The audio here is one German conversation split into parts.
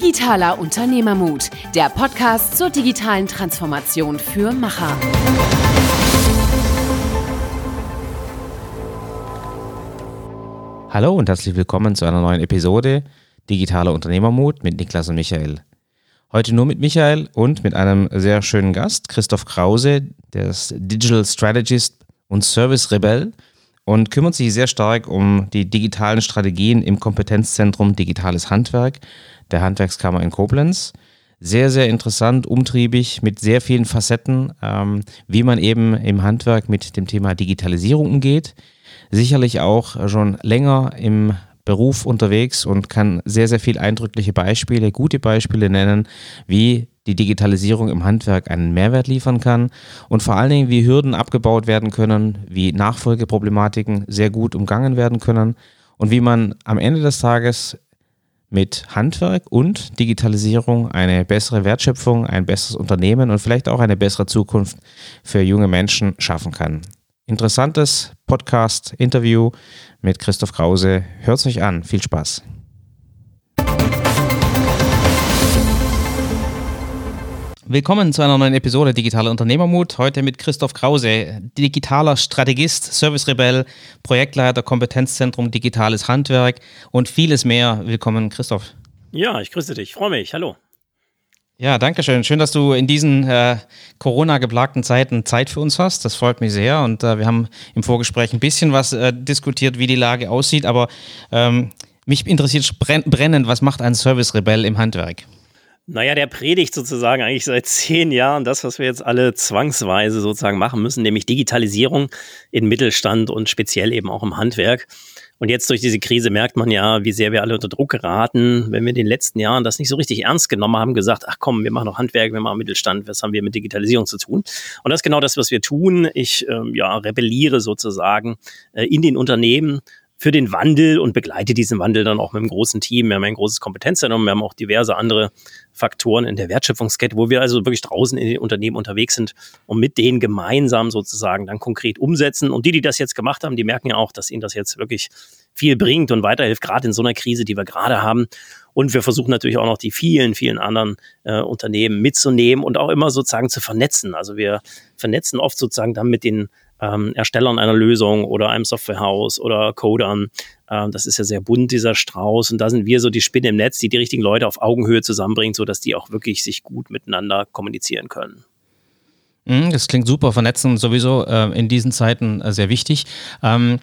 Digitaler Unternehmermut, der Podcast zur digitalen Transformation für Macher. Hallo und herzlich willkommen zu einer neuen Episode Digitaler Unternehmermut mit Niklas und Michael. Heute nur mit Michael und mit einem sehr schönen Gast, Christoph Krause, der ist Digital Strategist und Service Rebell und kümmert sich sehr stark um die digitalen Strategien im Kompetenzzentrum Digitales Handwerk der Handwerkskammer in Koblenz. Sehr, sehr interessant, umtriebig, mit sehr vielen Facetten, ähm, wie man eben im Handwerk mit dem Thema Digitalisierung umgeht. Sicherlich auch schon länger im Beruf unterwegs und kann sehr, sehr viele eindrückliche Beispiele, gute Beispiele nennen, wie die Digitalisierung im Handwerk einen Mehrwert liefern kann und vor allen Dingen, wie Hürden abgebaut werden können, wie Nachfolgeproblematiken sehr gut umgangen werden können und wie man am Ende des Tages mit Handwerk und Digitalisierung eine bessere Wertschöpfung, ein besseres Unternehmen und vielleicht auch eine bessere Zukunft für junge Menschen schaffen kann. Interessantes Podcast-Interview mit Christoph Krause. Hört es euch an. Viel Spaß. Willkommen zu einer neuen Episode Digitaler Unternehmermut. Heute mit Christoph Krause, digitaler Strategist, Service-Rebell, Projektleiter, Kompetenzzentrum Digitales Handwerk und vieles mehr. Willkommen, Christoph. Ja, ich grüße dich. Freue mich. Hallo. Ja, danke schön. Schön, dass du in diesen äh, Corona-geplagten Zeiten Zeit für uns hast. Das freut mich sehr. Und äh, wir haben im Vorgespräch ein bisschen was äh, diskutiert, wie die Lage aussieht. Aber ähm, mich interessiert brennend, was macht ein Service-Rebell im Handwerk? Naja, der predigt sozusagen eigentlich seit zehn Jahren das, was wir jetzt alle zwangsweise sozusagen machen müssen, nämlich Digitalisierung in Mittelstand und speziell eben auch im Handwerk. Und jetzt durch diese Krise merkt man ja, wie sehr wir alle unter Druck geraten, wenn wir in den letzten Jahren das nicht so richtig ernst genommen haben, gesagt, ach komm, wir machen noch Handwerk, wir machen Mittelstand, was haben wir mit Digitalisierung zu tun? Und das ist genau das, was wir tun. Ich ähm, ja, rebelliere sozusagen äh, in den Unternehmen für den Wandel und begleite diesen Wandel dann auch mit einem großen Team. Wir haben ein großes Kompetenzzentrum, wir haben auch diverse andere Faktoren in der Wertschöpfungskette, wo wir also wirklich draußen in den Unternehmen unterwegs sind und mit denen gemeinsam sozusagen dann konkret umsetzen. Und die, die das jetzt gemacht haben, die merken ja auch, dass ihnen das jetzt wirklich viel bringt und weiterhilft, gerade in so einer Krise, die wir gerade haben. Und wir versuchen natürlich auch noch die vielen, vielen anderen äh, Unternehmen mitzunehmen und auch immer sozusagen zu vernetzen. Also wir vernetzen oft sozusagen dann mit den ähm, Erstellern einer Lösung oder einem Softwarehaus oder Codern. Ähm, das ist ja sehr bunt, dieser Strauß. Und da sind wir so die Spinne im Netz, die die richtigen Leute auf Augenhöhe zusammenbringt, sodass die auch wirklich sich gut miteinander kommunizieren können. Mhm, das klingt super. Vernetzen sowieso äh, in diesen Zeiten äh, sehr wichtig. Ähm,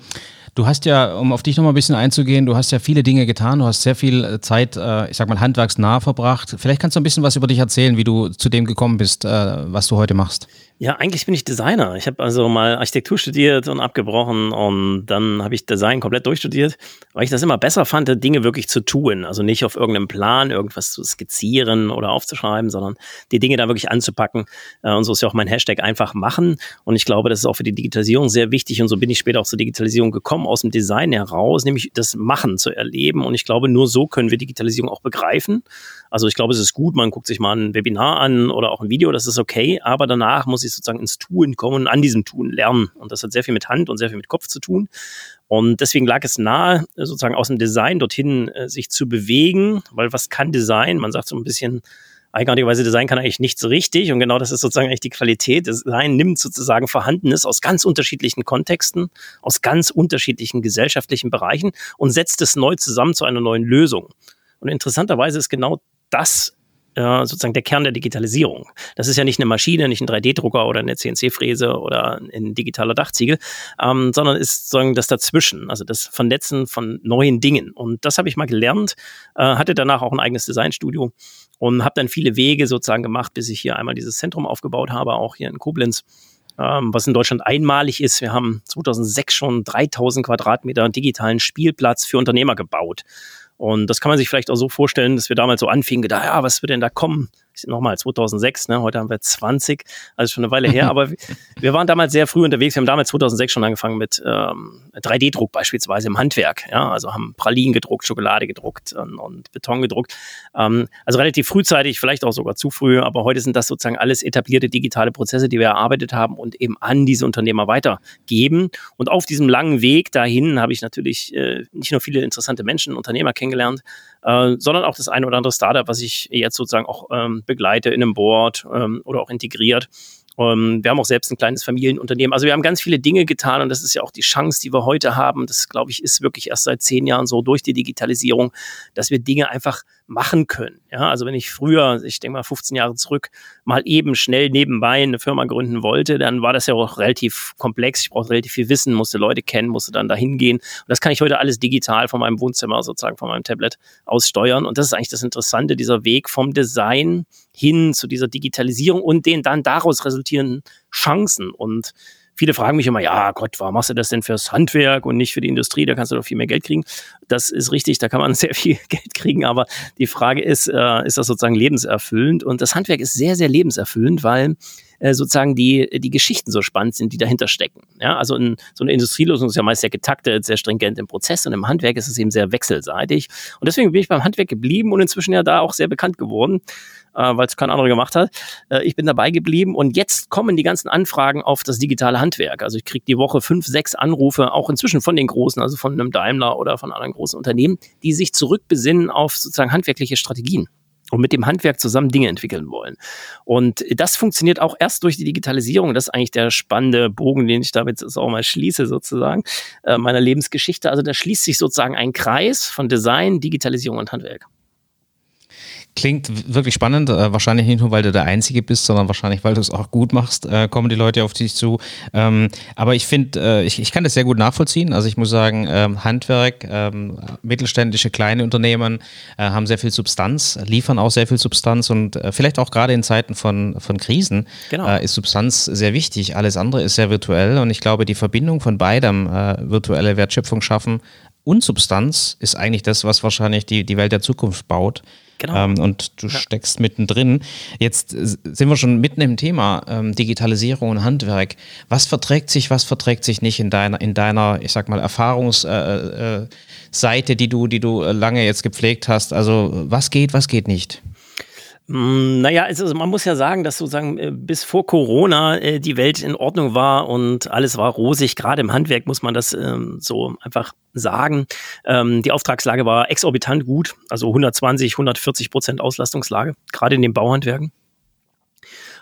Du hast ja, um auf dich nochmal ein bisschen einzugehen, du hast ja viele Dinge getan, du hast sehr viel äh, Zeit, äh, ich sag mal, handwerksnah verbracht. Vielleicht kannst du ein bisschen was über dich erzählen, wie du zu dem gekommen bist, äh, was du heute machst. Ja, eigentlich bin ich Designer. Ich habe also mal Architektur studiert und abgebrochen und dann habe ich Design komplett durchstudiert, weil ich das immer besser fand, Dinge wirklich zu tun. Also nicht auf irgendeinem Plan irgendwas zu skizzieren oder aufzuschreiben, sondern die Dinge da wirklich anzupacken. Und so ist ja auch mein Hashtag einfach machen. Und ich glaube, das ist auch für die Digitalisierung sehr wichtig. Und so bin ich später auch zur Digitalisierung gekommen aus dem Design heraus, nämlich das Machen zu erleben. Und ich glaube, nur so können wir Digitalisierung auch begreifen. Also ich glaube, es ist gut, man guckt sich mal ein Webinar an oder auch ein Video, das ist okay, aber danach muss ich sozusagen ins Tun kommen und an diesem Tun lernen. Und das hat sehr viel mit Hand und sehr viel mit Kopf zu tun. Und deswegen lag es nahe, sozusagen aus dem Design dorthin äh, sich zu bewegen, weil was kann Design? Man sagt so ein bisschen, eigenartigerweise Design kann eigentlich nichts so richtig und genau das ist sozusagen eigentlich die Qualität. Design nimmt sozusagen Vorhandenes aus ganz unterschiedlichen Kontexten, aus ganz unterschiedlichen gesellschaftlichen Bereichen und setzt es neu zusammen zu einer neuen Lösung. Und interessanterweise ist genau das äh, sozusagen der Kern der Digitalisierung. Das ist ja nicht eine Maschine, nicht ein 3D-Drucker oder eine CNC-Fräse oder ein digitaler Dachziegel, ähm, sondern ist sozusagen das dazwischen, also das Vernetzen von neuen Dingen. Und das habe ich mal gelernt, äh, hatte danach auch ein eigenes Designstudio und habe dann viele Wege sozusagen gemacht, bis ich hier einmal dieses Zentrum aufgebaut habe, auch hier in Koblenz. Ähm, was in Deutschland einmalig ist. Wir haben 2006 schon 3000 Quadratmeter digitalen Spielplatz für Unternehmer gebaut. Und das kann man sich vielleicht auch so vorstellen, dass wir damals so anfingen, gedacht, ja, was wird denn da kommen? Nochmal 2006, ne, heute haben wir 20, also schon eine Weile her, aber wir waren damals sehr früh unterwegs. Wir haben damals 2006 schon angefangen mit ähm, 3D-Druck beispielsweise im Handwerk. Ja, also haben Pralinen gedruckt, Schokolade gedruckt und, und Beton gedruckt. Ähm, also relativ frühzeitig, vielleicht auch sogar zu früh, aber heute sind das sozusagen alles etablierte digitale Prozesse, die wir erarbeitet haben und eben an diese Unternehmer weitergeben. Und auf diesem langen Weg dahin habe ich natürlich äh, nicht nur viele interessante Menschen, Unternehmer kennengelernt, äh, sondern auch das eine oder andere Startup, was ich jetzt sozusagen auch ähm, begleite in einem Board ähm, oder auch integriert. Ähm, wir haben auch selbst ein kleines Familienunternehmen. Also wir haben ganz viele Dinge getan und das ist ja auch die Chance, die wir heute haben. Das, glaube ich, ist wirklich erst seit zehn Jahren so durch die Digitalisierung, dass wir Dinge einfach machen können. Ja, also wenn ich früher, ich denke mal 15 Jahre zurück, mal eben schnell nebenbei eine Firma gründen wollte, dann war das ja auch relativ komplex. Ich brauchte relativ viel Wissen, musste Leute kennen, musste dann dahin gehen. Und das kann ich heute alles digital von meinem Wohnzimmer sozusagen, von meinem Tablet aus steuern. Und das ist eigentlich das Interessante, dieser Weg vom Design hin zu dieser Digitalisierung und den dann daraus resultierenden Chancen. Und viele fragen mich immer, ja Gott, warum machst du das denn fürs Handwerk und nicht für die Industrie? Da kannst du doch viel mehr Geld kriegen. Das ist richtig, da kann man sehr viel Geld kriegen, aber die Frage ist, äh, ist das sozusagen lebenserfüllend? Und das Handwerk ist sehr, sehr lebenserfüllend, weil äh, sozusagen die, die Geschichten so spannend sind, die dahinter stecken. Ja, also in, so eine Industrielösung ist ja meist sehr getaktet, sehr stringent im Prozess und im Handwerk ist es eben sehr wechselseitig. Und deswegen bin ich beim Handwerk geblieben und inzwischen ja da auch sehr bekannt geworden äh, weil es kein anderer gemacht hat. Äh, ich bin dabei geblieben und jetzt kommen die ganzen Anfragen auf das digitale Handwerk. Also ich kriege die Woche fünf, sechs Anrufe, auch inzwischen von den Großen, also von einem Daimler oder von anderen großen Unternehmen, die sich zurückbesinnen auf sozusagen handwerkliche Strategien und mit dem Handwerk zusammen Dinge entwickeln wollen. Und das funktioniert auch erst durch die Digitalisierung. Das ist eigentlich der spannende Bogen, den ich damit auch mal schließe, sozusagen, äh, meiner Lebensgeschichte. Also da schließt sich sozusagen ein Kreis von Design, Digitalisierung und Handwerk. Klingt wirklich spannend. Äh, wahrscheinlich nicht nur, weil du der Einzige bist, sondern wahrscheinlich, weil du es auch gut machst, äh, kommen die Leute auf dich zu. Ähm, aber ich finde, äh, ich, ich kann das sehr gut nachvollziehen. Also ich muss sagen, ähm, Handwerk, ähm, mittelständische kleine Unternehmen äh, haben sehr viel Substanz, liefern auch sehr viel Substanz und äh, vielleicht auch gerade in Zeiten von, von Krisen genau. Äh, ist Substanz sehr wichtig. Alles andere ist sehr virtuell und ich glaube, die Verbindung von beidem, virtuelle Wertschöpfung schaffen und Substanz, ist eigentlich das, was wahrscheinlich die, die Welt der Zukunft baut. Genau. Ähm, und du ja. steckst mittendrin. Jetzt sind wir schon mitten im Thema ähm, Digitalisierung und Handwerk. Was verträgt sich, was verträgt sich nicht in deiner, in deiner, ich sag mal, Erfahrungsseite, äh, äh, die du, die du lange jetzt gepflegt hast? Also was geht, was geht nicht? Mm, naja, also man muss ja sagen, dass sozusagen äh, bis vor Corona äh, die Welt in Ordnung war und alles war rosig. Gerade im Handwerk muss man das ähm, so einfach sagen. Ähm, die Auftragslage war exorbitant gut, also 120, 140 Prozent Auslastungslage, gerade in den Bauhandwerken.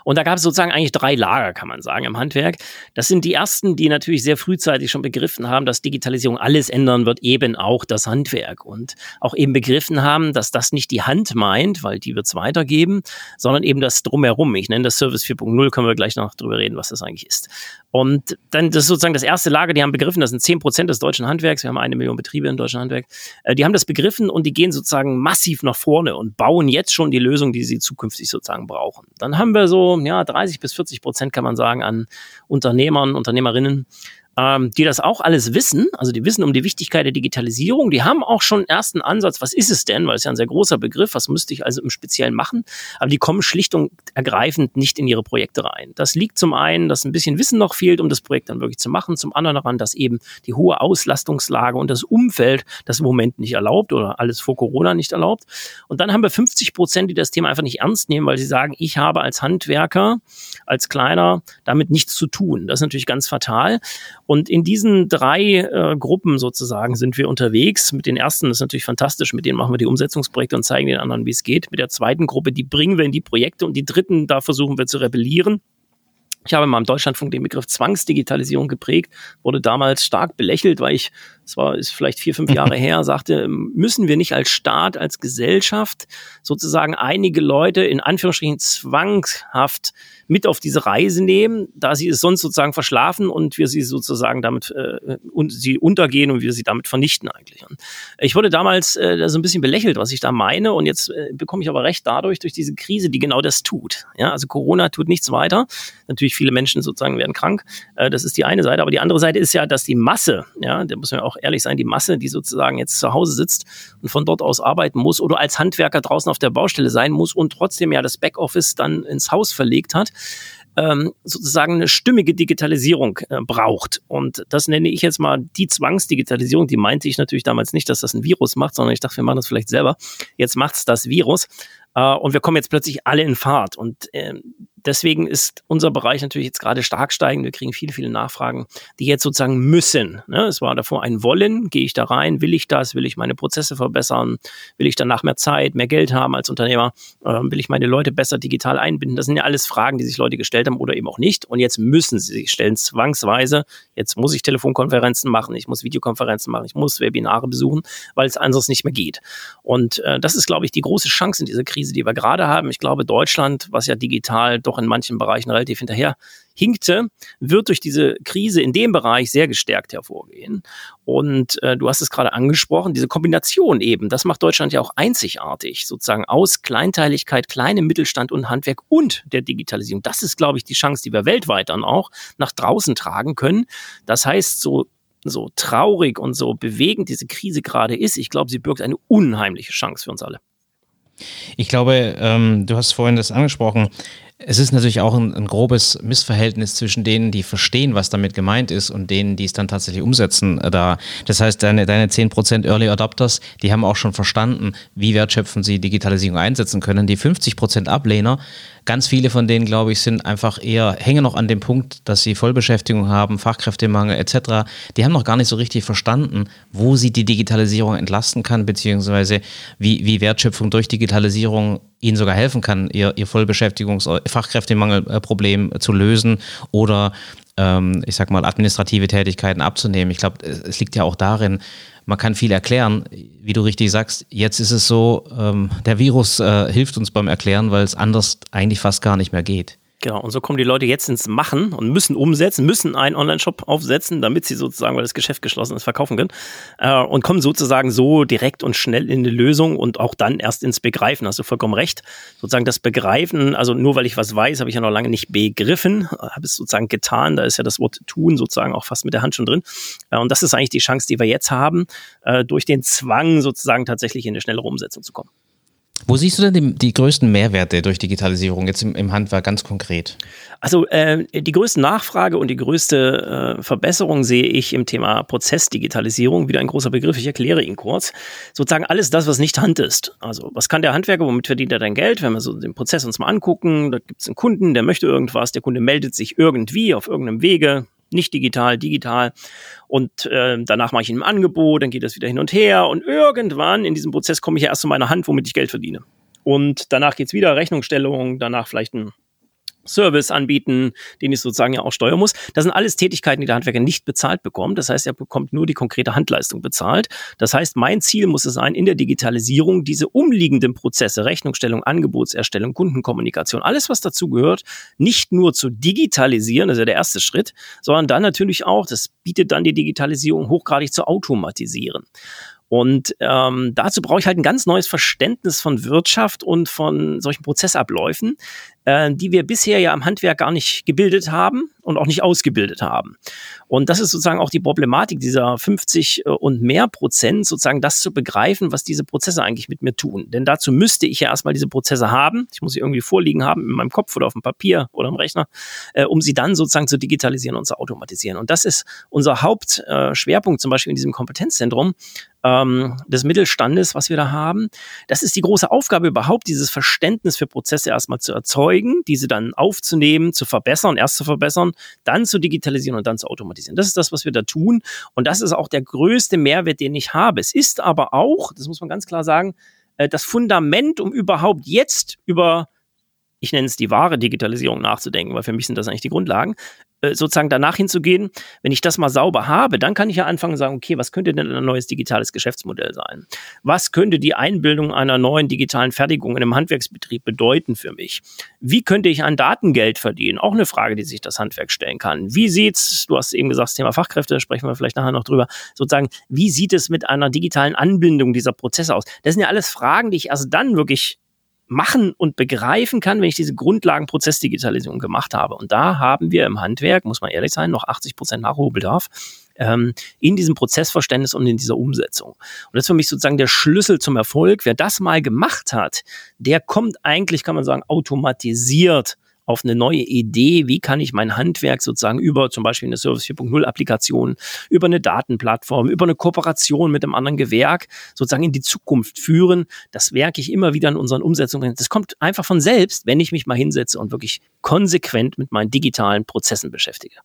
Und da gab es sozusagen eigentlich drei Lager, kann man sagen, im Handwerk. Das sind die ersten, die natürlich sehr frühzeitig schon begriffen haben, dass Digitalisierung alles ändern wird, eben auch das Handwerk. Und auch eben begriffen haben, dass das nicht die Hand meint, weil die wird es weitergeben, sondern eben das Drumherum. Ich nenne das Service 4.0, können wir gleich noch drüber reden, was das eigentlich ist. Und dann, das ist sozusagen das erste Lager, die haben begriffen, das sind 10 Prozent des deutschen Handwerks, wir haben eine Million Betriebe im deutschen Handwerk, äh, die haben das begriffen und die gehen sozusagen massiv nach vorne und bauen jetzt schon die Lösung, die sie zukünftig sozusagen brauchen. Dann haben wir so, ja, 30 bis 40 Prozent kann man sagen an Unternehmern, Unternehmerinnen, ähm, die das auch alles wissen, also die wissen um die Wichtigkeit der Digitalisierung, die haben auch schon ersten Ansatz, was ist es denn, weil es ja ein sehr großer Begriff, was müsste ich also im Speziellen machen, aber die kommen schlicht und ergreifend nicht in ihre Projekte rein. Das liegt zum einen, dass ein bisschen Wissen noch fehlt, um das Projekt dann wirklich zu machen, zum anderen daran, dass eben die hohe Auslastungslage und das Umfeld das im Moment nicht erlaubt oder alles vor Corona nicht erlaubt. Und dann haben wir 50 Prozent, die das Thema einfach nicht ernst nehmen, weil sie sagen, ich habe als Handwerker, als Kleiner damit nichts zu tun. Das ist natürlich ganz fatal. Und in diesen drei äh, Gruppen sozusagen sind wir unterwegs. Mit den ersten ist natürlich fantastisch, mit denen machen wir die Umsetzungsprojekte und zeigen den anderen, wie es geht. Mit der zweiten Gruppe, die bringen wir in die Projekte und die dritten, da versuchen wir zu rebellieren. Ich habe mal im Deutschlandfunk den Begriff Zwangsdigitalisierung geprägt, wurde damals stark belächelt, weil ich, es war ist vielleicht vier, fünf Jahre her, sagte, müssen wir nicht als Staat, als Gesellschaft sozusagen einige Leute in Anführungsstrichen zwanghaft mit auf diese Reise nehmen, da sie es sonst sozusagen verschlafen und wir sie sozusagen damit äh, und sie untergehen und wir sie damit vernichten eigentlich. Ich wurde damals äh, so ein bisschen belächelt, was ich da meine und jetzt äh, bekomme ich aber recht dadurch durch diese Krise, die genau das tut. Ja, also Corona tut nichts weiter. Natürlich viele Menschen sozusagen werden krank. Äh, das ist die eine Seite. Aber die andere Seite ist ja, dass die Masse, ja, da muss man auch ehrlich sein, die Masse, die sozusagen jetzt zu Hause sitzt und von dort aus arbeiten muss oder als Handwerker draußen auf der Baustelle sein muss und trotzdem ja das Backoffice dann ins Haus verlegt hat, ähm, sozusagen eine stimmige Digitalisierung äh, braucht. Und das nenne ich jetzt mal die Zwangsdigitalisierung. Die meinte ich natürlich damals nicht, dass das ein Virus macht, sondern ich dachte, wir machen das vielleicht selber. Jetzt macht's das Virus. Äh, und wir kommen jetzt plötzlich alle in Fahrt. Und äh, deswegen ist unser Bereich natürlich jetzt gerade stark steigend. Wir kriegen viele, viele Nachfragen, die jetzt sozusagen müssen. Ne? Es war davor ein Wollen. Gehe ich da rein? Will ich das? Will ich meine Prozesse verbessern? Will ich danach mehr Zeit, mehr Geld haben als Unternehmer? Ähm, will ich meine Leute besser digital einbinden? Das sind ja alles Fragen, die sich Leute gestellt haben oder eben auch nicht. Und jetzt müssen sie sich stellen, zwangsweise. Jetzt muss ich Telefonkonferenzen machen, ich muss Videokonferenzen machen, ich muss Webinare besuchen, weil es anders nicht mehr geht. Und äh, das ist, glaube ich, die große Chance in dieser Krise, die wir gerade haben. Ich glaube, Deutschland, was ja digital doch in manchen Bereichen relativ hinterher hinkte, wird durch diese Krise in dem Bereich sehr gestärkt hervorgehen. Und äh, du hast es gerade angesprochen, diese Kombination eben, das macht Deutschland ja auch einzigartig, sozusagen aus Kleinteiligkeit, kleinem Mittelstand und Handwerk und der Digitalisierung. Das ist, glaube ich, die Chance, die wir weltweit dann auch nach draußen tragen können. Das heißt, so so traurig und so bewegend diese Krise gerade ist, ich glaube, sie birgt eine unheimliche Chance für uns alle. Ich glaube, ähm, du hast vorhin das angesprochen, es ist natürlich auch ein, ein, grobes Missverhältnis zwischen denen, die verstehen, was damit gemeint ist und denen, die es dann tatsächlich umsetzen. Äh, da. Das heißt, deine, deine 10% Early Adopters, die haben auch schon verstanden, wie wertschöpfend sie Digitalisierung einsetzen können. Die 50% Ablehner, ganz viele von denen, glaube ich, sind einfach eher, hängen noch an dem Punkt, dass sie Vollbeschäftigung haben, Fachkräftemangel etc. Die haben noch gar nicht so richtig verstanden, wo sie die Digitalisierung entlasten kann, beziehungsweise wie, wie Wertschöpfung durch Digitalisierung ihnen sogar helfen kann, ihr, ihr Vollbeschäftigungs-, Fachkräftemangelproblem zu lösen oder ähm, ich sag mal, administrative Tätigkeiten abzunehmen. Ich glaube, es liegt ja auch darin, man kann viel erklären. Wie du richtig sagst, jetzt ist es so, ähm, der Virus äh, hilft uns beim Erklären, weil es anders eigentlich fast gar nicht mehr geht. Genau, und so kommen die Leute jetzt ins Machen und müssen umsetzen, müssen einen Online-Shop aufsetzen, damit sie sozusagen, weil das Geschäft geschlossen ist, verkaufen können. Äh, und kommen sozusagen so direkt und schnell in eine Lösung und auch dann erst ins Begreifen. Hast du vollkommen recht. Sozusagen das Begreifen, also nur weil ich was weiß, habe ich ja noch lange nicht begriffen, habe es sozusagen getan. Da ist ja das Wort tun sozusagen auch fast mit der Hand schon drin. Äh, und das ist eigentlich die Chance, die wir jetzt haben, äh, durch den Zwang sozusagen tatsächlich in eine schnellere Umsetzung zu kommen. Wo siehst du denn die, die größten Mehrwerte durch Digitalisierung jetzt im, im Handwerk ganz konkret? Also äh, die größte Nachfrage und die größte äh, Verbesserung sehe ich im Thema Prozessdigitalisierung. Wieder ein großer Begriff, ich erkläre ihn kurz. Sozusagen alles das, was nicht Hand ist. Also was kann der Handwerker, womit verdient er dein Geld? Wenn wir so den Prozess uns mal angucken, da gibt es einen Kunden, der möchte irgendwas, der Kunde meldet sich irgendwie auf irgendeinem Wege, nicht digital, digital. Und äh, danach mache ich ihm ein Angebot, dann geht das wieder hin und her. Und irgendwann in diesem Prozess komme ich ja erst zu meiner Hand, womit ich Geld verdiene. Und danach geht es wieder Rechnungsstellung, danach vielleicht ein Service anbieten, den ich sozusagen ja auch steuern muss. Das sind alles Tätigkeiten, die der Handwerker nicht bezahlt bekommt. Das heißt, er bekommt nur die konkrete Handleistung bezahlt. Das heißt, mein Ziel muss es sein, in der Digitalisierung diese umliegenden Prozesse, Rechnungsstellung, Angebotserstellung, Kundenkommunikation, alles, was dazu gehört, nicht nur zu digitalisieren, das ist ja der erste Schritt, sondern dann natürlich auch, das bietet dann die Digitalisierung hochgradig zu automatisieren. Und ähm, dazu brauche ich halt ein ganz neues Verständnis von Wirtschaft und von solchen Prozessabläufen, äh, die wir bisher ja im Handwerk gar nicht gebildet haben und auch nicht ausgebildet haben. Und das ist sozusagen auch die Problematik dieser 50 äh, und mehr Prozent, sozusagen das zu begreifen, was diese Prozesse eigentlich mit mir tun. Denn dazu müsste ich ja erstmal diese Prozesse haben. Ich muss sie irgendwie vorliegen haben in meinem Kopf oder auf dem Papier oder im Rechner, äh, um sie dann sozusagen zu digitalisieren und zu automatisieren. Und das ist unser Hauptschwerpunkt äh, zum Beispiel in diesem Kompetenzzentrum, ähm, des Mittelstandes, was wir da haben. Das ist die große Aufgabe überhaupt, dieses Verständnis für Prozesse erstmal zu erzeugen, diese dann aufzunehmen, zu verbessern, erst zu verbessern, dann zu digitalisieren und dann zu automatisieren. Das ist das, was wir da tun. Und das ist auch der größte Mehrwert, den ich habe. Es ist aber auch, das muss man ganz klar sagen, äh, das Fundament, um überhaupt jetzt über ich nenne es die wahre Digitalisierung nachzudenken, weil für mich sind das eigentlich die Grundlagen, äh, sozusagen danach hinzugehen, wenn ich das mal sauber habe, dann kann ich ja anfangen und sagen, okay, was könnte denn ein neues digitales Geschäftsmodell sein? Was könnte die Einbildung einer neuen digitalen Fertigung in einem Handwerksbetrieb bedeuten für mich? Wie könnte ich an Datengeld verdienen? Auch eine Frage, die sich das Handwerk stellen kann. Wie sieht's, du hast eben gesagt, das Thema Fachkräfte, sprechen wir vielleicht nachher noch drüber, sozusagen, wie sieht es mit einer digitalen Anbindung dieser Prozesse aus? Das sind ja alles Fragen, die ich erst dann wirklich machen und begreifen kann, wenn ich diese Grundlagenprozessdigitalisierung gemacht habe. Und da haben wir im Handwerk, muss man ehrlich sein, noch 80 Prozent Nachholbedarf ähm, in diesem Prozessverständnis und in dieser Umsetzung. Und das ist für mich sozusagen der Schlüssel zum Erfolg. Wer das mal gemacht hat, der kommt eigentlich, kann man sagen, automatisiert auf eine neue Idee, wie kann ich mein Handwerk sozusagen über zum Beispiel eine Service 4.0 Applikation, über eine Datenplattform, über eine Kooperation mit einem anderen Gewerk sozusagen in die Zukunft führen. Das merke ich immer wieder in unseren Umsetzungen. Das kommt einfach von selbst, wenn ich mich mal hinsetze und wirklich konsequent mit meinen digitalen Prozessen beschäftige.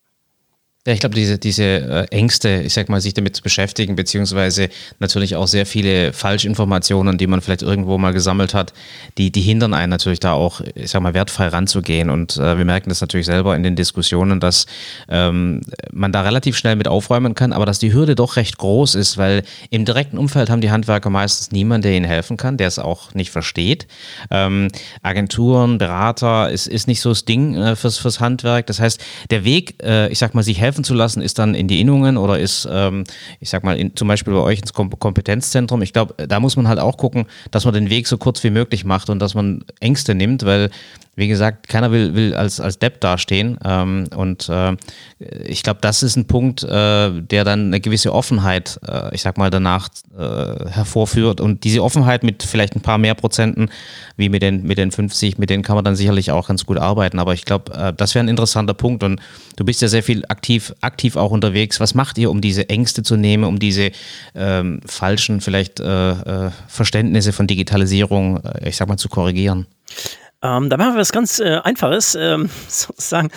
Ja, ich glaube, diese, diese äh, Ängste, ich sag mal, sich damit zu beschäftigen, beziehungsweise natürlich auch sehr viele Falschinformationen, die man vielleicht irgendwo mal gesammelt hat, die, die hindern einen natürlich da auch, ich sag mal, wertfrei ranzugehen. Und äh, wir merken das natürlich selber in den Diskussionen, dass ähm, man da relativ schnell mit aufräumen kann, aber dass die Hürde doch recht groß ist, weil im direkten Umfeld haben die Handwerker meistens niemanden, der ihnen helfen kann, der es auch nicht versteht. Ähm, Agenturen, Berater ist, ist nicht so das Ding äh, fürs, fürs Handwerk. Das heißt, der Weg, äh, ich sag mal, sich helfen helfen zu lassen, ist dann in die Innungen oder ist, ähm, ich sag mal, in, zum Beispiel bei euch ins Kom Kompetenzzentrum. Ich glaube, da muss man halt auch gucken, dass man den Weg so kurz wie möglich macht und dass man Ängste nimmt, weil wie gesagt, keiner will, will als, als Depp dastehen. Ähm, und äh, ich glaube, das ist ein Punkt, äh, der dann eine gewisse Offenheit, äh, ich sag mal, danach äh, hervorführt. Und diese Offenheit mit vielleicht ein paar mehr Prozenten, wie mit den, mit den 50, mit denen kann man dann sicherlich auch ganz gut arbeiten. Aber ich glaube, äh, das wäre ein interessanter Punkt. Und du bist ja sehr viel aktiv, aktiv auch unterwegs. Was macht ihr, um diese Ängste zu nehmen, um diese ähm, falschen vielleicht äh, Verständnisse von Digitalisierung, ich sag mal, zu korrigieren? Ähm, da machen wir was ganz äh, Einfaches, ähm, sozusagen.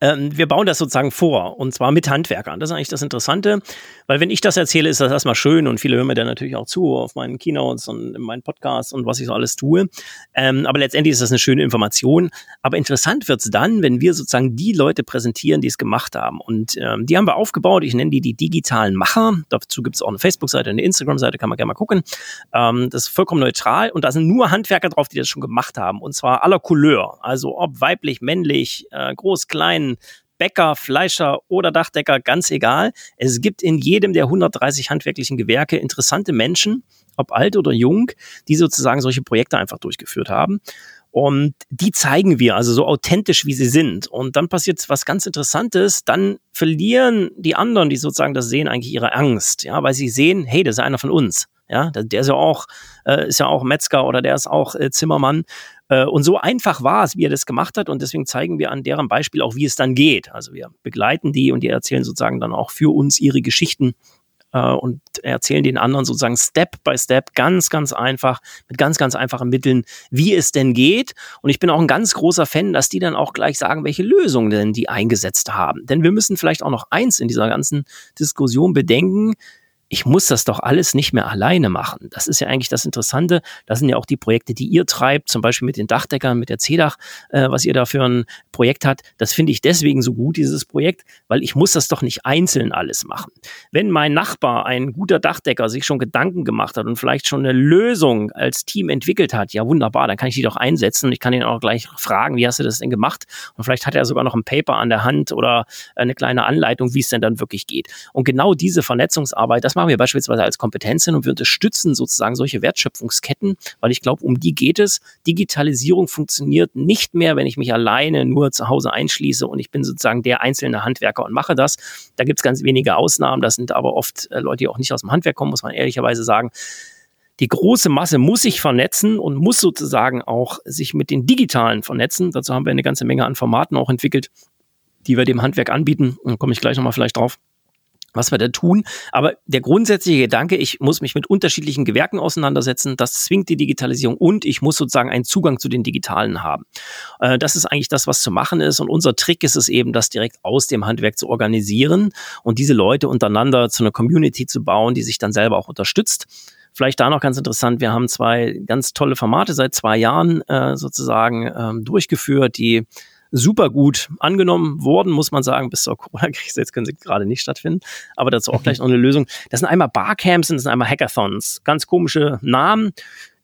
Ähm, wir bauen das sozusagen vor und zwar mit Handwerkern. Das ist eigentlich das Interessante, weil wenn ich das erzähle, ist das erstmal schön und viele hören mir dann natürlich auch zu auf meinen Keynotes und in meinen Podcasts und was ich so alles tue. Ähm, aber letztendlich ist das eine schöne Information. Aber interessant wird's dann, wenn wir sozusagen die Leute präsentieren, die es gemacht haben. Und ähm, die haben wir aufgebaut. Ich nenne die die digitalen Macher. Dazu gibt's auch eine Facebook-Seite, eine Instagram-Seite, kann man gerne mal gucken. Ähm, das ist vollkommen neutral und da sind nur Handwerker drauf, die das schon gemacht haben. Und zwar aller Couleur. Also ob weiblich, männlich, äh, groß, klein, Bäcker, Fleischer oder Dachdecker, ganz egal. Es gibt in jedem der 130 handwerklichen Gewerke interessante Menschen, ob alt oder jung, die sozusagen solche Projekte einfach durchgeführt haben. Und die zeigen wir also so authentisch, wie sie sind. Und dann passiert was ganz Interessantes. Dann verlieren die anderen, die sozusagen das sehen, eigentlich ihre Angst. Ja, weil sie sehen, hey, das ist einer von uns. Ja, der ist ja auch, äh, ist ja auch Metzger oder der ist auch äh, Zimmermann. Äh, und so einfach war es, wie er das gemacht hat. Und deswegen zeigen wir an deren Beispiel auch, wie es dann geht. Also wir begleiten die und die erzählen sozusagen dann auch für uns ihre Geschichten äh, und erzählen den anderen sozusagen Step by Step, ganz, ganz einfach, mit ganz, ganz einfachen Mitteln, wie es denn geht. Und ich bin auch ein ganz großer Fan, dass die dann auch gleich sagen, welche Lösungen denn die eingesetzt haben. Denn wir müssen vielleicht auch noch eins in dieser ganzen Diskussion bedenken ich muss das doch alles nicht mehr alleine machen. Das ist ja eigentlich das Interessante. Das sind ja auch die Projekte, die ihr treibt, zum Beispiel mit den Dachdeckern, mit der CEDAC, äh, was ihr da für ein Projekt hat. Das finde ich deswegen so gut, dieses Projekt, weil ich muss das doch nicht einzeln alles machen. Wenn mein Nachbar, ein guter Dachdecker, sich schon Gedanken gemacht hat und vielleicht schon eine Lösung als Team entwickelt hat, ja wunderbar, dann kann ich die doch einsetzen. Ich kann ihn auch gleich fragen, wie hast du das denn gemacht? Und vielleicht hat er sogar noch ein Paper an der Hand oder eine kleine Anleitung, wie es denn dann wirklich geht. Und genau diese Vernetzungsarbeit, das machen wir beispielsweise als Kompetenz hin und wir unterstützen sozusagen solche Wertschöpfungsketten, weil ich glaube, um die geht es. Digitalisierung funktioniert nicht mehr, wenn ich mich alleine nur zu Hause einschließe und ich bin sozusagen der einzelne Handwerker und mache das. Da gibt es ganz wenige Ausnahmen, das sind aber oft äh, Leute, die auch nicht aus dem Handwerk kommen, muss man ehrlicherweise sagen. Die große Masse muss sich vernetzen und muss sozusagen auch sich mit den digitalen vernetzen. Dazu haben wir eine ganze Menge an Formaten auch entwickelt, die wir dem Handwerk anbieten. Da komme ich gleich nochmal vielleicht drauf was wir da tun. Aber der grundsätzliche Gedanke, ich muss mich mit unterschiedlichen Gewerken auseinandersetzen, das zwingt die Digitalisierung und ich muss sozusagen einen Zugang zu den Digitalen haben. Äh, das ist eigentlich das, was zu machen ist. Und unser Trick ist es eben, das direkt aus dem Handwerk zu organisieren und diese Leute untereinander zu einer Community zu bauen, die sich dann selber auch unterstützt. Vielleicht da noch ganz interessant, wir haben zwei ganz tolle Formate seit zwei Jahren äh, sozusagen ähm, durchgeführt, die super gut angenommen worden, muss man sagen, bis zur Corona-Krise. Jetzt können sie gerade nicht stattfinden, aber dazu auch gleich noch eine Lösung. Das sind einmal Barcamps und das sind einmal Hackathons. Ganz komische Namen.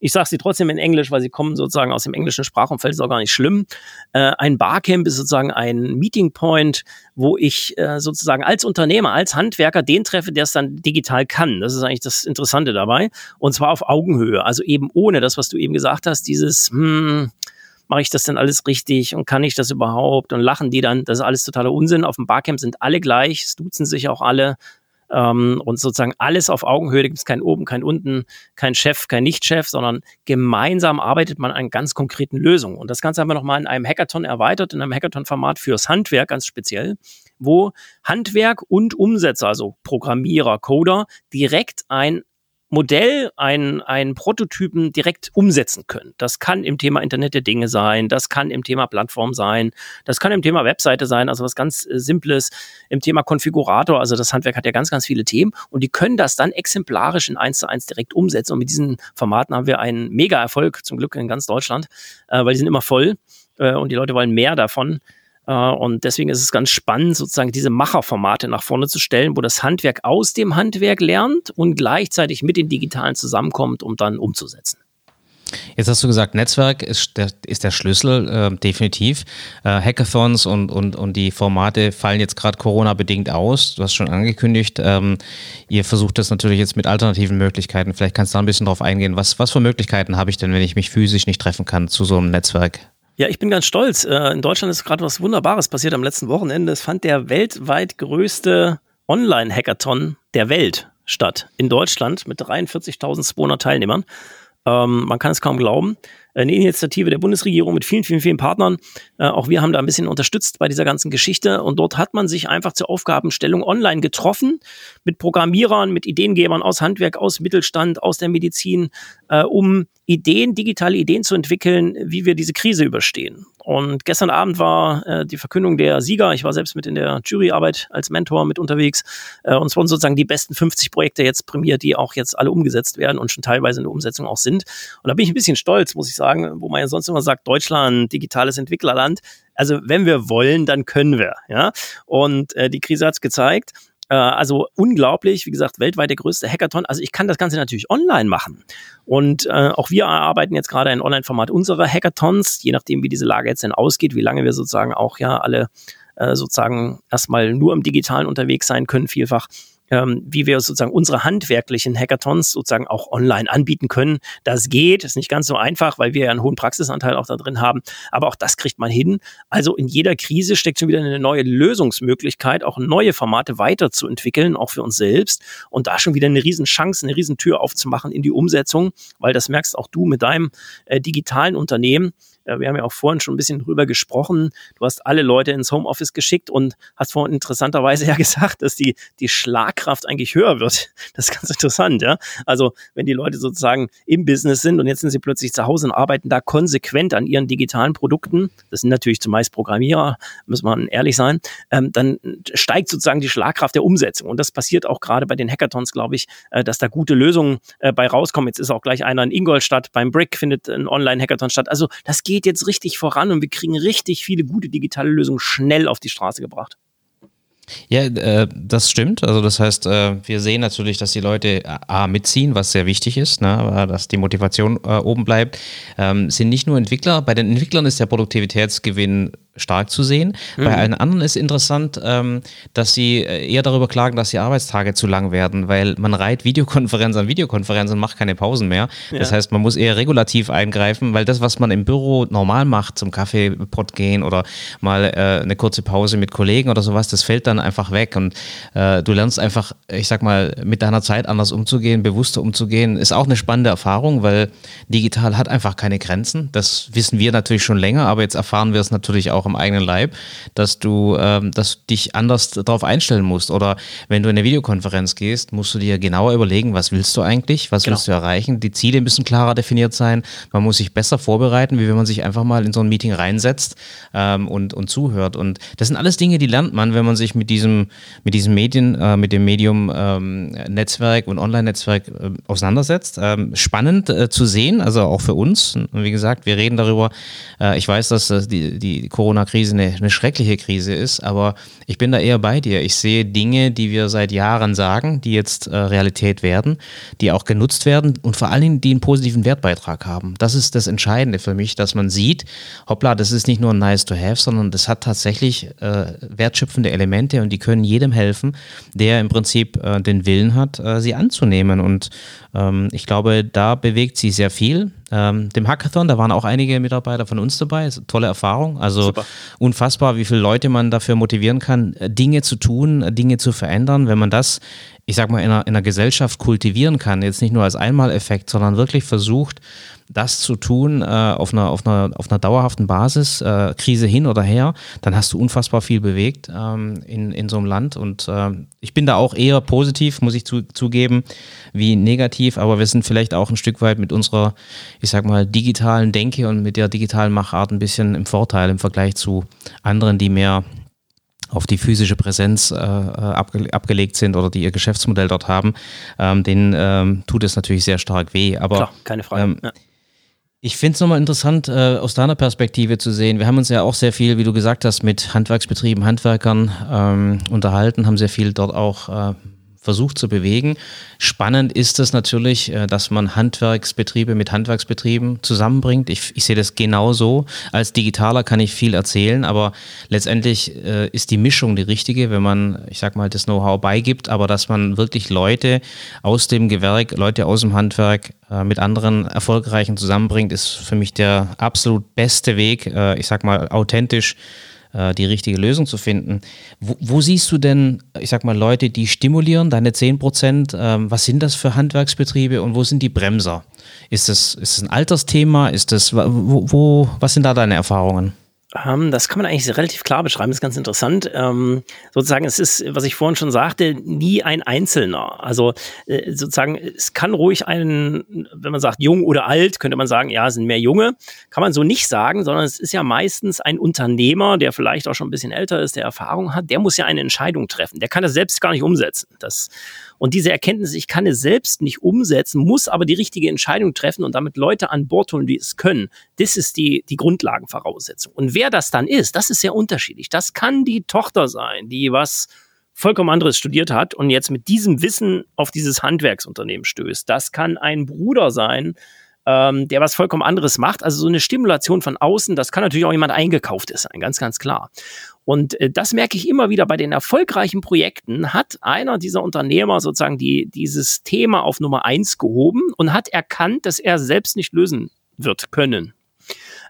Ich sage sie trotzdem in Englisch, weil sie kommen sozusagen aus dem englischen Sprachumfeld, ist auch gar nicht schlimm. Äh, ein Barcamp ist sozusagen ein Meeting Point, wo ich äh, sozusagen als Unternehmer, als Handwerker den treffe, der es dann digital kann. Das ist eigentlich das Interessante dabei. Und zwar auf Augenhöhe. Also eben ohne das, was du eben gesagt hast, dieses, hm, mache ich das denn alles richtig und kann ich das überhaupt? Und lachen die dann, das ist alles totaler Unsinn. Auf dem Barcamp sind alle gleich, es sich auch alle. Ähm, und sozusagen alles auf Augenhöhe, gibt es kein oben, kein unten, kein Chef, kein Nicht-Chef, sondern gemeinsam arbeitet man an ganz konkreten Lösungen. Und das Ganze haben wir nochmal in einem Hackathon erweitert, in einem Hackathon-Format fürs Handwerk ganz speziell, wo Handwerk und Umsetzer, also Programmierer, Coder, direkt ein Modell, einen, einen Prototypen direkt umsetzen können. Das kann im Thema Internet der Dinge sein, das kann im Thema Plattform sein, das kann im Thema Webseite sein, also was ganz äh, Simples, im Thema Konfigurator, also das Handwerk hat ja ganz, ganz viele Themen und die können das dann exemplarisch in eins zu eins direkt umsetzen. Und mit diesen Formaten haben wir einen Mega-Erfolg, zum Glück in ganz Deutschland, äh, weil die sind immer voll äh, und die Leute wollen mehr davon. Äh, und deswegen ist es ganz spannend, sozusagen diese Macherformate nach vorne zu stellen, wo das Handwerk aus dem Handwerk lernt und gleichzeitig mit den Digitalen zusammenkommt, um dann umzusetzen. Jetzt hast du gesagt, Netzwerk ist der, ist der Schlüssel, äh, definitiv. Äh, Hackathons und, und, und die Formate fallen jetzt gerade Corona-bedingt aus. Du hast schon angekündigt, ähm, ihr versucht das natürlich jetzt mit alternativen Möglichkeiten. Vielleicht kannst du da ein bisschen drauf eingehen. Was, was für Möglichkeiten habe ich denn, wenn ich mich physisch nicht treffen kann zu so einem Netzwerk? Ja, ich bin ganz stolz. Äh, in Deutschland ist gerade was Wunderbares passiert am letzten Wochenende. Es fand der weltweit größte Online-Hackathon der Welt statt. In Deutschland mit 43.200 Teilnehmern. Ähm, man kann es kaum glauben eine Initiative der Bundesregierung mit vielen, vielen, vielen Partnern. Äh, auch wir haben da ein bisschen unterstützt bei dieser ganzen Geschichte. Und dort hat man sich einfach zur Aufgabenstellung online getroffen mit Programmierern, mit Ideengebern aus Handwerk, aus Mittelstand, aus der Medizin, äh, um Ideen, digitale Ideen zu entwickeln, wie wir diese Krise überstehen. Und gestern Abend war äh, die Verkündung der Sieger. Ich war selbst mit in der Juryarbeit als Mentor mit unterwegs. Äh, und es wurden sozusagen die besten 50 Projekte jetzt prämiert, die auch jetzt alle umgesetzt werden und schon teilweise in der Umsetzung auch sind. Und da bin ich ein bisschen stolz, muss ich sagen wo man ja sonst immer sagt, Deutschland, digitales Entwicklerland. Also wenn wir wollen, dann können wir. Ja? Und äh, die Krise hat es gezeigt. Äh, also unglaublich, wie gesagt, weltweit der größte Hackathon. Also ich kann das Ganze natürlich online machen. Und äh, auch wir erarbeiten jetzt gerade ein Online-Format unserer Hackathons, je nachdem, wie diese Lage jetzt denn ausgeht, wie lange wir sozusagen auch ja alle äh, sozusagen erstmal nur im Digitalen unterwegs sein können, vielfach ähm, wie wir sozusagen unsere handwerklichen Hackathons sozusagen auch online anbieten können. Das geht, ist nicht ganz so einfach, weil wir ja einen hohen Praxisanteil auch da drin haben, aber auch das kriegt man hin. Also in jeder Krise steckt schon wieder eine neue Lösungsmöglichkeit, auch neue Formate weiterzuentwickeln, auch für uns selbst und da schon wieder eine Riesenchance, eine Riesentür aufzumachen in die Umsetzung, weil das merkst auch du mit deinem äh, digitalen Unternehmen, wir haben ja auch vorhin schon ein bisschen drüber gesprochen. Du hast alle Leute ins Homeoffice geschickt und hast vorhin interessanterweise ja gesagt, dass die, die Schlagkraft eigentlich höher wird. Das ist ganz interessant, ja. Also, wenn die Leute sozusagen im Business sind und jetzt sind sie plötzlich zu Hause und arbeiten da konsequent an ihren digitalen Produkten, das sind natürlich zumeist Programmierer, muss man ehrlich sein, ähm, dann steigt sozusagen die Schlagkraft der Umsetzung. Und das passiert auch gerade bei den Hackathons, glaube ich, äh, dass da gute Lösungen äh, bei rauskommen. Jetzt ist auch gleich einer in Ingolstadt, beim Brick findet ein Online-Hackathon statt. Also, das geht geht jetzt richtig voran und wir kriegen richtig viele gute digitale Lösungen schnell auf die Straße gebracht. Ja, äh, das stimmt. Also das heißt, äh, wir sehen natürlich, dass die Leute äh, A mitziehen, was sehr wichtig ist, ne, dass die Motivation äh, oben bleibt. Ähm, sind nicht nur Entwickler, bei den Entwicklern ist der Produktivitätsgewinn stark zu sehen. Mhm. Bei allen anderen ist interessant, ähm, dass sie äh, eher darüber klagen, dass die Arbeitstage zu lang werden, weil man reiht Videokonferenz an Videokonferenz und macht keine Pausen mehr. Ja. Das heißt, man muss eher regulativ eingreifen, weil das, was man im Büro normal macht, zum Kaffeepot gehen oder mal äh, eine kurze Pause mit Kollegen oder sowas, das fällt dann einfach weg und äh, du lernst einfach, ich sag mal, mit deiner Zeit anders umzugehen, bewusster umzugehen. Ist auch eine spannende Erfahrung, weil digital hat einfach keine Grenzen. Das wissen wir natürlich schon länger, aber jetzt erfahren wir es natürlich auch auch im eigenen Leib, dass du, ähm, dass du dich anders darauf einstellen musst. Oder wenn du in eine Videokonferenz gehst, musst du dir genauer überlegen, was willst du eigentlich, was genau. willst du erreichen. Die Ziele müssen klarer definiert sein. Man muss sich besser vorbereiten, wie wenn man sich einfach mal in so ein Meeting reinsetzt ähm, und, und zuhört. Und das sind alles Dinge, die lernt man, wenn man sich mit diesem, mit diesem Medien, äh, mit dem Medium ähm, Netzwerk und Online-Netzwerk äh, auseinandersetzt. Ähm, spannend äh, zu sehen, also auch für uns. Und wie gesagt, wir reden darüber. Äh, ich weiß, dass die, die Corona Corona-Krise eine, eine schreckliche Krise ist, aber ich bin da eher bei dir. Ich sehe Dinge, die wir seit Jahren sagen, die jetzt äh, Realität werden, die auch genutzt werden und vor allen Dingen, die einen positiven Wertbeitrag haben. Das ist das Entscheidende für mich, dass man sieht, hoppla, das ist nicht nur ein nice to have, sondern das hat tatsächlich äh, wertschöpfende Elemente und die können jedem helfen, der im Prinzip äh, den Willen hat, äh, sie anzunehmen. Und ähm, ich glaube, da bewegt sie sehr viel. Ähm, dem Hackathon, da waren auch einige Mitarbeiter von uns dabei. Tolle Erfahrung. Also Super. unfassbar, wie viele Leute man dafür motivieren kann, äh, Dinge zu tun, äh, Dinge zu verändern. Wenn man das, ich sag mal, in einer, in einer Gesellschaft kultivieren kann, jetzt nicht nur als Einmaleffekt, sondern wirklich versucht, das zu tun äh, auf, einer, auf, einer, auf einer dauerhaften Basis, äh, Krise hin oder her, dann hast du unfassbar viel bewegt ähm, in, in so einem Land. Und äh, ich bin da auch eher positiv, muss ich zu, zugeben, wie negativ, aber wir sind vielleicht auch ein Stück weit mit unserer, ich sag mal, digitalen Denke und mit der digitalen Machart ein bisschen im Vorteil im Vergleich zu anderen, die mehr auf die physische Präsenz äh, abge abgelegt sind oder die ihr Geschäftsmodell dort haben, ähm, denen ähm, tut es natürlich sehr stark weh. Aber Klar, keine Frage. Ähm, ja. Ich finde es nochmal interessant, äh, aus deiner Perspektive zu sehen. Wir haben uns ja auch sehr viel, wie du gesagt hast, mit Handwerksbetrieben, Handwerkern ähm, unterhalten, haben sehr viel dort auch äh, versucht zu bewegen. Spannend ist es natürlich, äh, dass man Handwerksbetriebe mit Handwerksbetrieben zusammenbringt. Ich, ich sehe das genauso. Als Digitaler kann ich viel erzählen, aber letztendlich äh, ist die Mischung die richtige, wenn man, ich sag mal, das Know-how beigibt, aber dass man wirklich Leute aus dem Gewerk, Leute aus dem Handwerk äh, mit anderen Erfolgreichen zusammenbringt, ist für mich der absolut beste Weg, ich sag mal, authentisch äh, die richtige Lösung zu finden. Wo, wo, siehst du denn, ich sag mal, Leute, die stimulieren, deine 10 Prozent? Ähm, was sind das für Handwerksbetriebe und wo sind die Bremser? Ist das, ist das ein Altersthema? Ist das, wo, wo, was sind da deine Erfahrungen? Ähm, das kann man eigentlich relativ klar beschreiben, das ist ganz interessant. Ähm, sozusagen, es ist, was ich vorhin schon sagte, nie ein Einzelner. Also äh, sozusagen, es kann ruhig ein, wenn man sagt jung oder alt, könnte man sagen, ja, es sind mehr Junge. Kann man so nicht sagen, sondern es ist ja meistens ein Unternehmer, der vielleicht auch schon ein bisschen älter ist, der Erfahrung hat, der muss ja eine Entscheidung treffen. Der kann das selbst gar nicht umsetzen. Das und diese Erkenntnis, ich kann es selbst nicht umsetzen, muss aber die richtige Entscheidung treffen und damit Leute an Bord holen, die es können. Das ist die, die Grundlagenvoraussetzung. Und wer das dann ist, das ist sehr unterschiedlich. Das kann die Tochter sein, die was vollkommen anderes studiert hat und jetzt mit diesem Wissen auf dieses Handwerksunternehmen stößt. Das kann ein Bruder sein, ähm, der was vollkommen anderes macht. Also so eine Stimulation von außen, das kann natürlich auch jemand eingekauftes sein, ganz, ganz klar. Und äh, das merke ich immer wieder bei den erfolgreichen Projekten, hat einer dieser Unternehmer sozusagen die, dieses Thema auf Nummer eins gehoben und hat erkannt, dass er selbst nicht lösen wird können.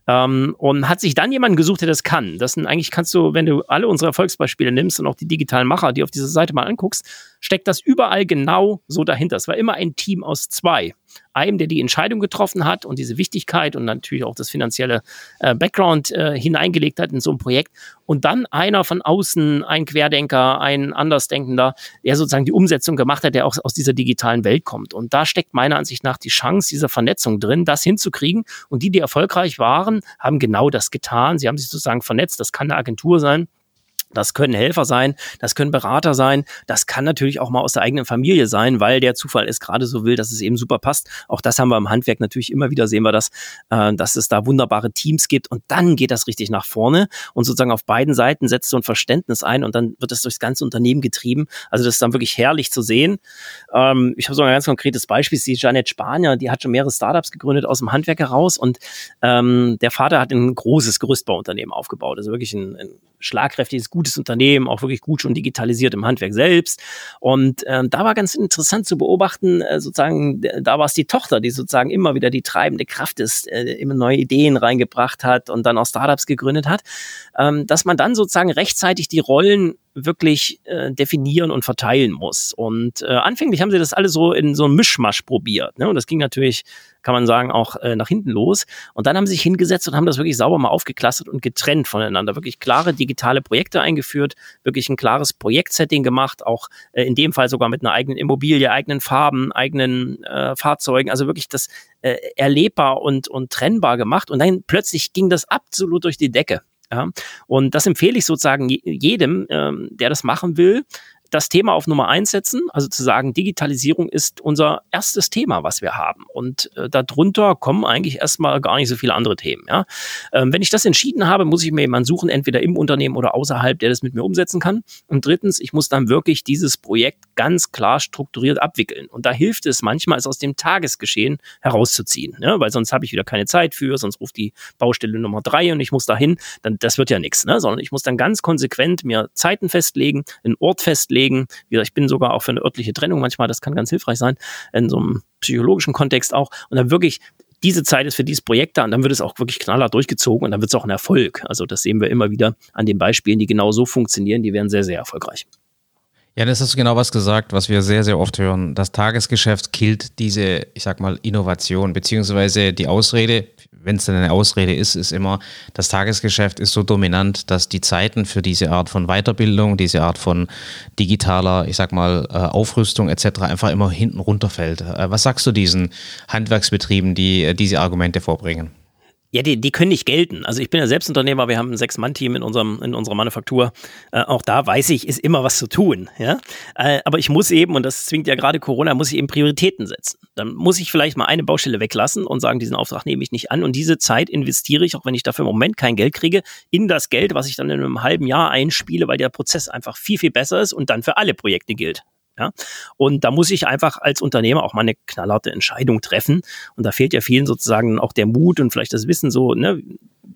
Ähm, und hat sich dann jemanden gesucht, der das kann. Das sind eigentlich kannst du, wenn du alle unsere Erfolgsbeispiele nimmst und auch die digitalen Macher, die auf dieser Seite mal anguckst, steckt das überall genau so dahinter. Es war immer ein Team aus zwei einem, der die Entscheidung getroffen hat und diese Wichtigkeit und natürlich auch das finanzielle äh, Background äh, hineingelegt hat in so ein Projekt. Und dann einer von außen, ein Querdenker, ein Andersdenkender, der sozusagen die Umsetzung gemacht hat, der auch aus dieser digitalen Welt kommt. Und da steckt meiner Ansicht nach die Chance dieser Vernetzung drin, das hinzukriegen. Und die, die erfolgreich waren, haben genau das getan. Sie haben sich sozusagen vernetzt. Das kann eine Agentur sein. Das können Helfer sein, das können Berater sein, das kann natürlich auch mal aus der eigenen Familie sein, weil der Zufall es gerade so will, dass es eben super passt. Auch das haben wir im Handwerk natürlich immer wieder, sehen wir das, äh, dass es da wunderbare Teams gibt und dann geht das richtig nach vorne und sozusagen auf beiden Seiten setzt so ein Verständnis ein und dann wird es durchs ganze Unternehmen getrieben. Also das ist dann wirklich herrlich zu sehen. Ähm, ich habe so ein ganz konkretes Beispiel, die Janet Spanier, die hat schon mehrere Startups gegründet aus dem Handwerk heraus und ähm, der Vater hat ein großes Gerüstbauunternehmen aufgebaut, also wirklich ein, ein schlagkräftiges, gutes Unternehmen, auch wirklich gut schon digitalisiert im Handwerk selbst. Und äh, da war ganz interessant zu beobachten, äh, sozusagen, da war es die Tochter, die sozusagen immer wieder die treibende Kraft ist, äh, immer neue Ideen reingebracht hat und dann auch Startups gegründet hat, ähm, dass man dann sozusagen rechtzeitig die Rollen wirklich äh, definieren und verteilen muss. Und äh, anfänglich haben sie das alle so in so einem Mischmasch probiert. Ne? Und das ging natürlich, kann man sagen, auch äh, nach hinten los. Und dann haben sie sich hingesetzt und haben das wirklich sauber mal aufgeklustert und getrennt voneinander. Wirklich klare digitale Projekte eingeführt, wirklich ein klares Projektsetting gemacht, auch äh, in dem Fall sogar mit einer eigenen Immobilie, eigenen Farben, eigenen äh, Fahrzeugen. Also wirklich das äh, erlebbar und, und trennbar gemacht. Und dann plötzlich ging das absolut durch die Decke. Ja? Und das empfehle ich sozusagen jedem, ähm, der das machen will, das Thema auf Nummer eins setzen, also zu sagen, Digitalisierung ist unser erstes Thema, was wir haben. Und äh, darunter kommen eigentlich erstmal gar nicht so viele andere Themen. Ja? Ähm, wenn ich das entschieden habe, muss ich mir jemanden suchen, entweder im Unternehmen oder außerhalb, der das mit mir umsetzen kann. Und drittens, ich muss dann wirklich dieses Projekt ganz klar strukturiert abwickeln. Und da hilft es manchmal, es aus dem Tagesgeschehen herauszuziehen, ne? weil sonst habe ich wieder keine Zeit für, sonst ruft die Baustelle Nummer drei und ich muss dahin, dann das wird ja nichts, ne? sondern ich muss dann ganz konsequent mir Zeiten festlegen, einen Ort festlegen. Wie gesagt, ich bin sogar auch für eine örtliche Trennung manchmal, das kann ganz hilfreich sein, in so einem psychologischen Kontext auch. Und dann wirklich diese Zeit ist für dieses Projekt da und dann wird es auch wirklich knallhart durchgezogen und dann wird es auch ein Erfolg. Also das sehen wir immer wieder an den Beispielen, die genau so funktionieren, die werden sehr, sehr erfolgreich. Ja, das hast du genau was gesagt, was wir sehr, sehr oft hören. Das Tagesgeschäft killt diese, ich sag mal, Innovation, beziehungsweise die Ausrede, wenn es denn eine Ausrede ist, ist immer, das Tagesgeschäft ist so dominant, dass die Zeiten für diese Art von Weiterbildung, diese Art von digitaler, ich sag mal, äh, Aufrüstung etc. einfach immer hinten runterfällt. Äh, was sagst du diesen Handwerksbetrieben, die äh, diese Argumente vorbringen? Ja, die, die können nicht gelten. Also ich bin ja Selbstunternehmer, wir haben ein Sechs-Mann-Team in, unserem, in unserer Manufaktur. Äh, auch da weiß ich, ist immer was zu tun. Ja? Äh, aber ich muss eben, und das zwingt ja gerade Corona, muss ich eben Prioritäten setzen. Dann muss ich vielleicht mal eine Baustelle weglassen und sagen, diesen Auftrag nehme ich nicht an. Und diese Zeit investiere ich, auch wenn ich dafür im Moment kein Geld kriege, in das Geld, was ich dann in einem halben Jahr einspiele, weil der Prozess einfach viel, viel besser ist und dann für alle Projekte gilt. Ja? Und da muss ich einfach als Unternehmer auch mal eine knallharte Entscheidung treffen. Und da fehlt ja vielen sozusagen auch der Mut und vielleicht das Wissen so, ne,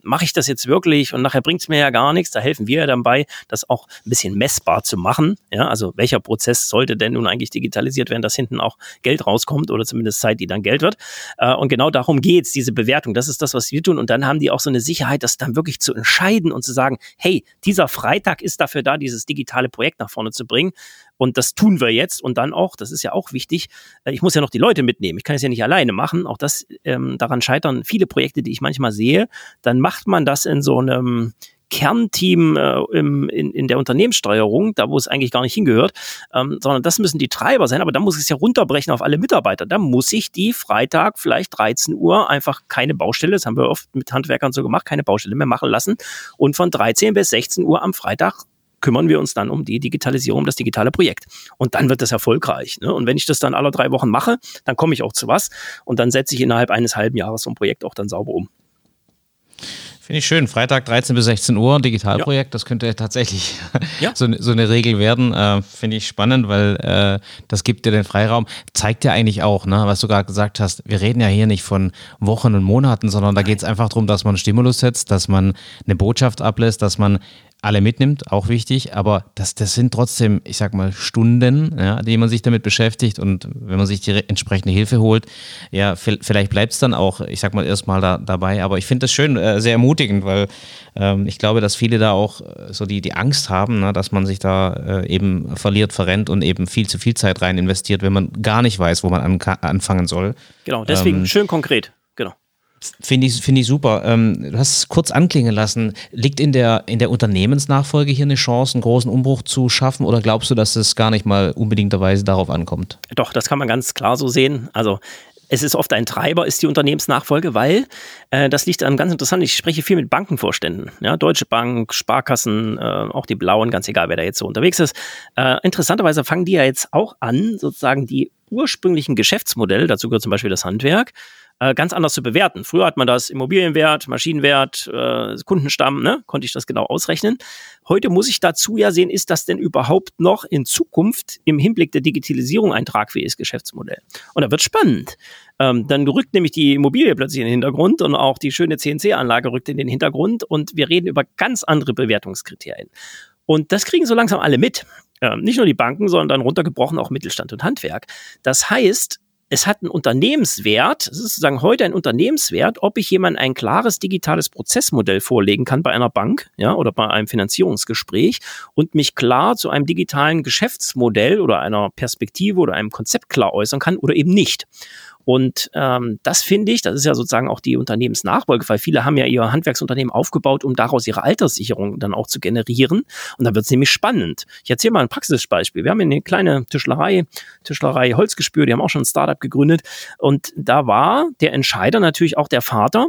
mache ich das jetzt wirklich und nachher bringt es mir ja gar nichts. Da helfen wir ja dabei, das auch ein bisschen messbar zu machen. Ja, also welcher Prozess sollte denn nun eigentlich digitalisiert werden, dass hinten auch Geld rauskommt oder zumindest Zeit, die dann Geld wird. Äh, und genau darum geht's, diese Bewertung. Das ist das, was wir tun. Und dann haben die auch so eine Sicherheit, das dann wirklich zu entscheiden und zu sagen, hey, dieser Freitag ist dafür da, dieses digitale Projekt nach vorne zu bringen. Und das tun wir jetzt. Und dann auch, das ist ja auch wichtig, äh, ich muss ja noch die Leute mitnehmen. Ich kann es ja nicht alleine machen. Auch das, ähm, daran scheitern viele Projekte, die ich manchmal sehe. Dann macht man das in so einem Kernteam äh, im, in, in der Unternehmenssteuerung, da wo es eigentlich gar nicht hingehört, ähm, sondern das müssen die Treiber sein, aber da muss ich es ja runterbrechen auf alle Mitarbeiter. Da muss ich die Freitag vielleicht 13 Uhr einfach keine Baustelle, das haben wir oft mit Handwerkern so gemacht, keine Baustelle mehr machen lassen und von 13 bis 16 Uhr am Freitag kümmern wir uns dann um die Digitalisierung, um das digitale Projekt. Und dann wird das erfolgreich. Ne? Und wenn ich das dann alle drei Wochen mache, dann komme ich auch zu was und dann setze ich innerhalb eines halben Jahres so ein Projekt auch dann sauber um. Finde ich schön. Freitag 13 bis 16 Uhr, Digitalprojekt, ja. das könnte tatsächlich ja. so, so, eine Regel werden. Äh, Finde ich spannend, weil äh, das gibt dir den Freiraum. Zeigt ja eigentlich auch, ne, was du gerade gesagt hast, wir reden ja hier nicht von Wochen und Monaten, sondern da geht es einfach darum, dass man Stimulus setzt, dass man eine Botschaft ablässt, dass man alle mitnimmt, auch wichtig, aber das, das sind trotzdem, ich sag mal, Stunden, ja, die man sich damit beschäftigt und wenn man sich die entsprechende Hilfe holt, ja, vielleicht bleibt es dann auch, ich sag mal, erstmal da, dabei, aber ich finde das schön, äh, sehr ermutigend, weil ähm, ich glaube, dass viele da auch äh, so die, die Angst haben, ne, dass man sich da äh, eben verliert, verrennt und eben viel zu viel Zeit rein investiert, wenn man gar nicht weiß, wo man an, anfangen soll. Genau, deswegen ähm, schön konkret. Finde ich, finde ich super. Ähm, du hast es kurz anklingen lassen. Liegt in der, in der Unternehmensnachfolge hier eine Chance, einen großen Umbruch zu schaffen oder glaubst du, dass es gar nicht mal unbedingterweise darauf ankommt? Doch, das kann man ganz klar so sehen. Also es ist oft ein Treiber, ist die Unternehmensnachfolge, weil äh, das liegt an ganz interessant. Ich spreche viel mit Bankenvorständen, ja, Deutsche Bank, Sparkassen, äh, auch die Blauen, ganz egal, wer da jetzt so unterwegs ist. Äh, interessanterweise fangen die ja jetzt auch an, sozusagen die ursprünglichen Geschäftsmodelle, dazu gehört zum Beispiel das Handwerk, äh, ganz anders zu bewerten. Früher hat man das Immobilienwert, Maschinenwert, äh, Kundenstamm, ne? konnte ich das genau ausrechnen. Heute muss ich dazu ja sehen, ist das denn überhaupt noch in Zukunft im Hinblick der Digitalisierung ein tragfähiges Geschäftsmodell? Und da wird spannend. Ähm, dann rückt nämlich die Immobilie plötzlich in den Hintergrund und auch die schöne CNC-Anlage rückt in den Hintergrund und wir reden über ganz andere Bewertungskriterien. Und das kriegen so langsam alle mit. Ähm, nicht nur die Banken, sondern dann runtergebrochen auch Mittelstand und Handwerk. Das heißt, es hat einen Unternehmenswert, es ist sozusagen heute ein Unternehmenswert, ob ich jemand ein klares digitales Prozessmodell vorlegen kann bei einer Bank, ja, oder bei einem Finanzierungsgespräch und mich klar zu einem digitalen Geschäftsmodell oder einer Perspektive oder einem Konzept klar äußern kann oder eben nicht. Und ähm, das finde ich, das ist ja sozusagen auch die Unternehmensnachfolge, weil viele haben ja ihr Handwerksunternehmen aufgebaut, um daraus ihre Alterssicherung dann auch zu generieren. Und da wird es nämlich spannend. Ich erzähle mal ein Praxisbeispiel. Wir haben eine kleine Tischlerei, Tischlerei Holzgespür, die haben auch schon ein Startup gegründet. Und da war der Entscheider natürlich auch der Vater,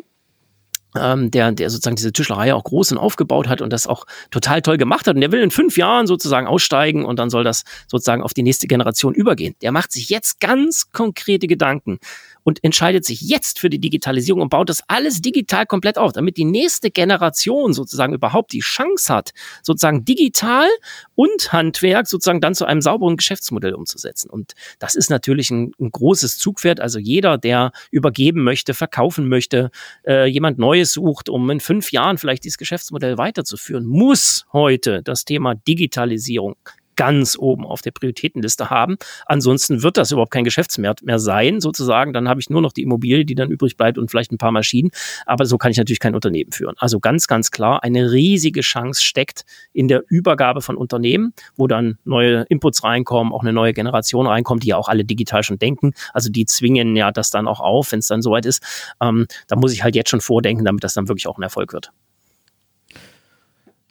ähm, der, der sozusagen diese Tischlerei auch groß und aufgebaut hat und das auch total toll gemacht hat. Und der will in fünf Jahren sozusagen aussteigen und dann soll das sozusagen auf die nächste Generation übergehen. Der macht sich jetzt ganz konkrete Gedanken und entscheidet sich jetzt für die Digitalisierung und baut das alles digital komplett auf, damit die nächste Generation sozusagen überhaupt die Chance hat, sozusagen digital und Handwerk sozusagen dann zu einem sauberen Geschäftsmodell umzusetzen. Und das ist natürlich ein, ein großes Zugpferd. Also jeder, der übergeben möchte, verkaufen möchte, äh, jemand Neues sucht, um in fünf Jahren vielleicht dieses Geschäftsmodell weiterzuführen, muss heute das Thema Digitalisierung ganz oben auf der Prioritätenliste haben. Ansonsten wird das überhaupt kein Geschäftsmarkt mehr sein, sozusagen. Dann habe ich nur noch die Immobilie, die dann übrig bleibt und vielleicht ein paar Maschinen. Aber so kann ich natürlich kein Unternehmen führen. Also ganz, ganz klar, eine riesige Chance steckt in der Übergabe von Unternehmen, wo dann neue Inputs reinkommen, auch eine neue Generation reinkommt, die ja auch alle digital schon denken. Also die zwingen ja das dann auch auf, wenn es dann soweit ist. Ähm, da muss ich halt jetzt schon vordenken, damit das dann wirklich auch ein Erfolg wird.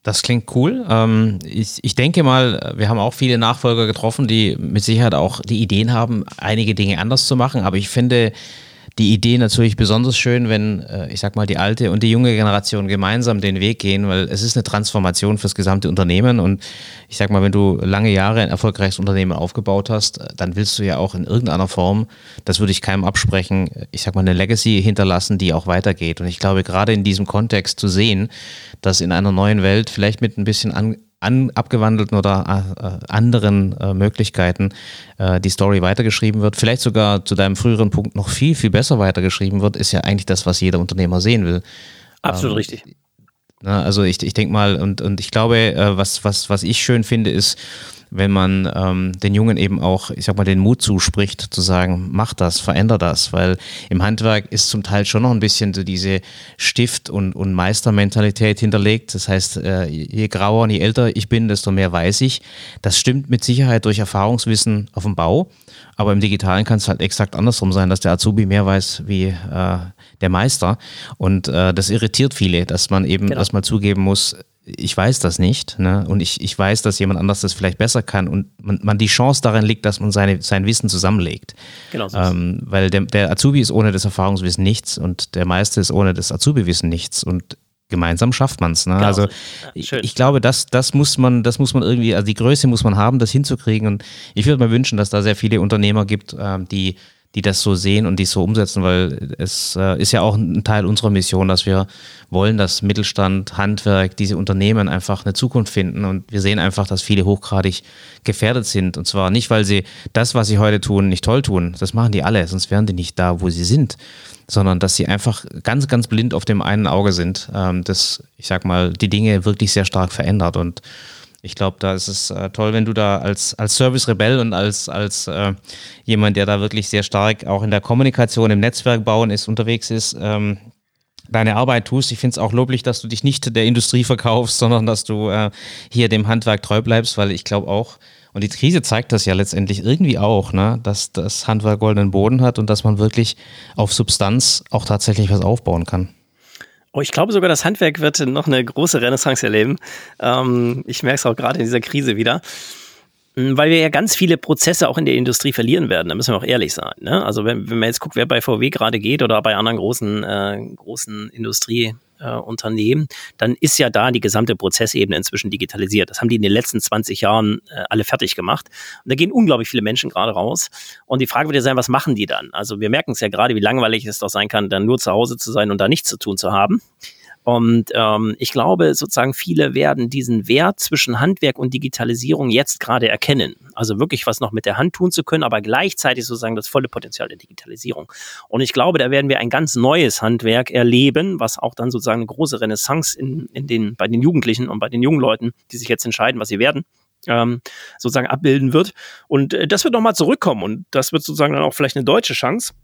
Das klingt cool. Ähm, ich, ich denke mal, wir haben auch viele Nachfolger getroffen, die mit Sicherheit auch die Ideen haben, einige Dinge anders zu machen. Aber ich finde, die Idee natürlich besonders schön, wenn, äh, ich sag mal, die alte und die junge Generation gemeinsam den Weg gehen, weil es ist eine Transformation fürs gesamte Unternehmen und ich sag mal, wenn du lange Jahre ein erfolgreiches Unternehmen aufgebaut hast, dann willst du ja auch in irgendeiner Form, das würde ich keinem absprechen, ich sag mal, eine Legacy hinterlassen, die auch weitergeht. Und ich glaube, gerade in diesem Kontext zu sehen, dass in einer neuen Welt vielleicht mit ein bisschen an, an, abgewandelten oder äh, anderen äh, Möglichkeiten äh, die Story weitergeschrieben wird, vielleicht sogar zu deinem früheren Punkt noch viel, viel besser weitergeschrieben wird, ist ja eigentlich das, was jeder Unternehmer sehen will. Absolut ähm, richtig. Na, also ich, ich denke mal, und, und ich glaube, äh, was, was, was ich schön finde, ist, wenn man ähm, den Jungen eben auch, ich sag mal, den Mut zuspricht, zu sagen, mach das, veränder das, weil im Handwerk ist zum Teil schon noch ein bisschen so diese Stift- und, und Meistermentalität hinterlegt. Das heißt, äh, je grauer und je älter ich bin, desto mehr weiß ich. Das stimmt mit Sicherheit durch Erfahrungswissen auf dem Bau, aber im Digitalen kann es halt exakt andersrum sein, dass der Azubi mehr weiß wie äh, der Meister. Und äh, das irritiert viele, dass man eben genau. erstmal zugeben muss, ich weiß das nicht ne? und ich, ich weiß, dass jemand anders das vielleicht besser kann und man, man die Chance darin liegt, dass man seine, sein Wissen zusammenlegt. Genau so ähm, weil der, der Azubi ist ohne das Erfahrungswissen nichts und der Meister ist ohne das Azubi-Wissen nichts und gemeinsam schafft man es. Ne? Genau also ja, ich, ich, glaube, das, das muss man, das muss man irgendwie, also die Größe muss man haben, das hinzukriegen und ich würde mir wünschen, dass da sehr viele Unternehmer gibt, ähm, die die das so sehen und die so umsetzen, weil es äh, ist ja auch ein Teil unserer Mission, dass wir wollen, dass Mittelstand, Handwerk, diese Unternehmen einfach eine Zukunft finden. Und wir sehen einfach, dass viele hochgradig gefährdet sind. Und zwar nicht, weil sie das, was sie heute tun, nicht toll tun, das machen die alle, sonst wären die nicht da, wo sie sind, sondern dass sie einfach ganz, ganz blind auf dem einen Auge sind, ähm, das, ich sag mal, die Dinge wirklich sehr stark verändert. Und ich glaube, da ist es äh, toll, wenn du da als, als Service-Rebell und als, als äh, jemand, der da wirklich sehr stark auch in der Kommunikation, im Netzwerk bauen ist, unterwegs ist, ähm, deine Arbeit tust. Ich finde es auch loblich, dass du dich nicht der Industrie verkaufst, sondern dass du äh, hier dem Handwerk treu bleibst, weil ich glaube auch, und die Krise zeigt das ja letztendlich irgendwie auch, ne, dass das Handwerk goldenen Boden hat und dass man wirklich auf Substanz auch tatsächlich was aufbauen kann. Oh, ich glaube sogar, das Handwerk wird noch eine große Renaissance erleben. Ähm, ich merke es auch gerade in dieser Krise wieder. Hm, weil wir ja ganz viele Prozesse auch in der Industrie verlieren werden, da müssen wir auch ehrlich sein. Ne? Also wenn, wenn man jetzt guckt, wer bei VW gerade geht oder bei anderen großen, äh, großen Industrie, äh, Unternehmen, dann ist ja da die gesamte Prozessebene inzwischen digitalisiert. Das haben die in den letzten 20 Jahren äh, alle fertig gemacht. Und da gehen unglaublich viele Menschen gerade raus. Und die Frage wird ja sein, was machen die dann? Also wir merken es ja gerade, wie langweilig es doch sein kann, dann nur zu Hause zu sein und da nichts zu tun zu haben. Und ähm, ich glaube, sozusagen viele werden diesen Wert zwischen Handwerk und Digitalisierung jetzt gerade erkennen. Also wirklich was noch mit der Hand tun zu können, aber gleichzeitig sozusagen das volle Potenzial der Digitalisierung. Und ich glaube, da werden wir ein ganz neues Handwerk erleben, was auch dann sozusagen eine große Renaissance in, in den, bei den Jugendlichen und bei den jungen Leuten, die sich jetzt entscheiden, was sie werden, ähm, sozusagen abbilden wird. Und äh, das wird nochmal zurückkommen und das wird sozusagen dann auch vielleicht eine deutsche Chance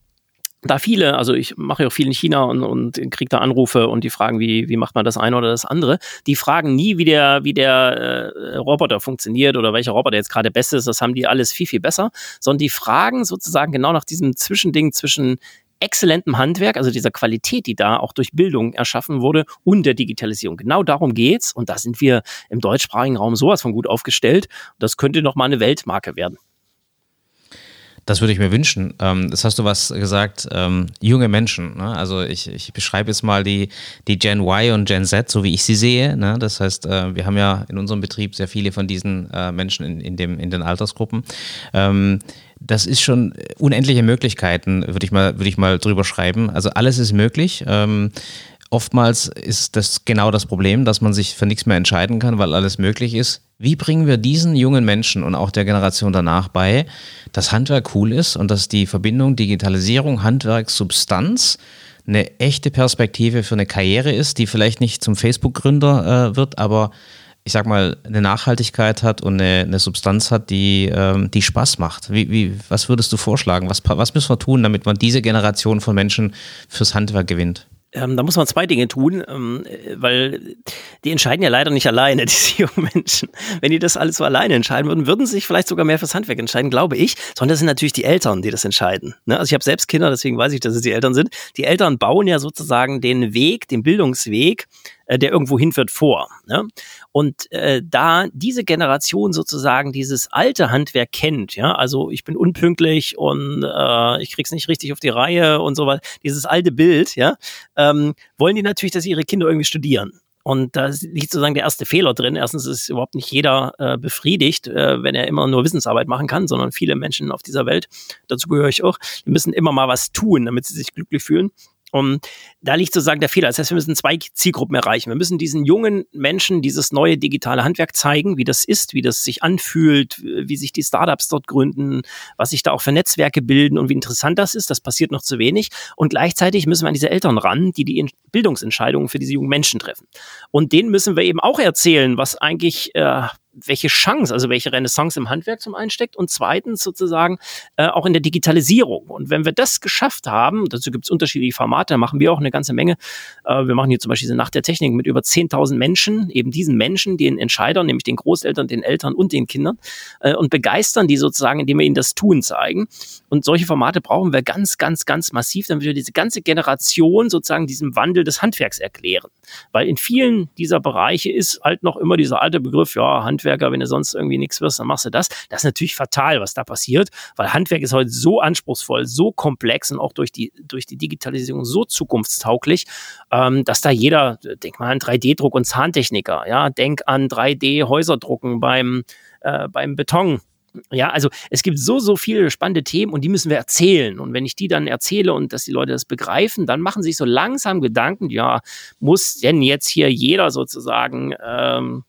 da viele, also ich mache ja auch viel in China und, und kriege da Anrufe und die fragen, wie, wie macht man das eine oder das andere. Die fragen nie, wie der, wie der äh, Roboter funktioniert oder welcher Roboter jetzt gerade best ist. Das haben die alles viel, viel besser. Sondern die fragen sozusagen genau nach diesem Zwischending zwischen exzellentem Handwerk, also dieser Qualität, die da auch durch Bildung erschaffen wurde und der Digitalisierung. Genau darum geht's und da sind wir im deutschsprachigen Raum sowas von gut aufgestellt. Das könnte noch mal eine Weltmarke werden. Das würde ich mir wünschen. Ähm, das hast du was gesagt, ähm, junge Menschen. Ne? Also ich, ich beschreibe jetzt mal die, die Gen Y und Gen Z, so wie ich sie sehe. Ne? Das heißt, äh, wir haben ja in unserem Betrieb sehr viele von diesen äh, Menschen in, in, dem, in den Altersgruppen. Ähm, das ist schon unendliche Möglichkeiten, würde ich mal, ich mal drüber schreiben. Also alles ist möglich. Ähm, oftmals ist das genau das Problem, dass man sich für nichts mehr entscheiden kann, weil alles möglich ist. Wie bringen wir diesen jungen Menschen und auch der Generation danach bei, dass Handwerk cool ist und dass die Verbindung Digitalisierung, Handwerk, Substanz eine echte Perspektive für eine Karriere ist, die vielleicht nicht zum Facebook-Gründer äh, wird, aber ich sag mal, eine Nachhaltigkeit hat und eine, eine Substanz hat, die, ähm, die Spaß macht. Wie, wie, was würdest du vorschlagen? Was, was müssen wir tun, damit man diese Generation von Menschen fürs Handwerk gewinnt? Ähm, da muss man zwei Dinge tun, ähm, weil die entscheiden ja leider nicht alleine, diese jungen Menschen. Wenn die das alles so alleine entscheiden würden, würden sie sich vielleicht sogar mehr fürs Handwerk entscheiden, glaube ich. Sondern das sind natürlich die Eltern, die das entscheiden. Ne? Also ich habe selbst Kinder, deswegen weiß ich, dass es die Eltern sind. Die Eltern bauen ja sozusagen den Weg, den Bildungsweg äh, der irgendwo hinführt, vor. Ne? Und äh, da diese Generation sozusagen dieses alte Handwerk kennt, ja, also ich bin unpünktlich und äh, ich krieg's nicht richtig auf die Reihe und so weiter, dieses alte Bild, ja, ähm, wollen die natürlich, dass ihre Kinder irgendwie studieren. Und da liegt sozusagen der erste Fehler drin. Erstens ist überhaupt nicht jeder äh, befriedigt, äh, wenn er immer nur Wissensarbeit machen kann, sondern viele Menschen auf dieser Welt, dazu gehöre ich auch, die müssen immer mal was tun, damit sie sich glücklich fühlen. Und da liegt sozusagen der Fehler. Das heißt, wir müssen zwei Zielgruppen erreichen. Wir müssen diesen jungen Menschen dieses neue digitale Handwerk zeigen, wie das ist, wie das sich anfühlt, wie sich die Startups dort gründen, was sich da auch für Netzwerke bilden und wie interessant das ist. Das passiert noch zu wenig. Und gleichzeitig müssen wir an diese Eltern ran, die die Bildungsentscheidungen für diese jungen Menschen treffen. Und denen müssen wir eben auch erzählen, was eigentlich äh, welche Chance, also welche Renaissance im Handwerk zum einen steckt und zweitens sozusagen äh, auch in der Digitalisierung. Und wenn wir das geschafft haben, dazu gibt es unterschiedliche Formate, da machen wir auch eine ganze Menge. Äh, wir machen hier zum Beispiel diese Nacht der Technik mit über 10.000 Menschen, eben diesen Menschen, den Entscheidern, nämlich den Großeltern, den Eltern und den Kindern äh, und begeistern die sozusagen, indem wir ihnen das Tun zeigen. Und solche Formate brauchen wir ganz, ganz, ganz massiv, damit wir diese ganze Generation sozusagen diesem Wandel des Handwerks erklären. Weil in vielen dieser Bereiche ist halt noch immer dieser alte Begriff, ja, Handwerk Handwerker, wenn du sonst irgendwie nichts wirst, dann machst du das. Das ist natürlich fatal, was da passiert, weil Handwerk ist heute so anspruchsvoll, so komplex und auch durch die, durch die Digitalisierung so zukunftstauglich, ähm, dass da jeder, denk mal an 3D-Druck und Zahntechniker, ja, denk an 3D-Häuserdrucken beim, äh, beim Beton. Ja, also es gibt so, so viele spannende Themen und die müssen wir erzählen. Und wenn ich die dann erzähle und dass die Leute das begreifen, dann machen sich so langsam Gedanken, ja, muss denn jetzt hier jeder sozusagen ähm,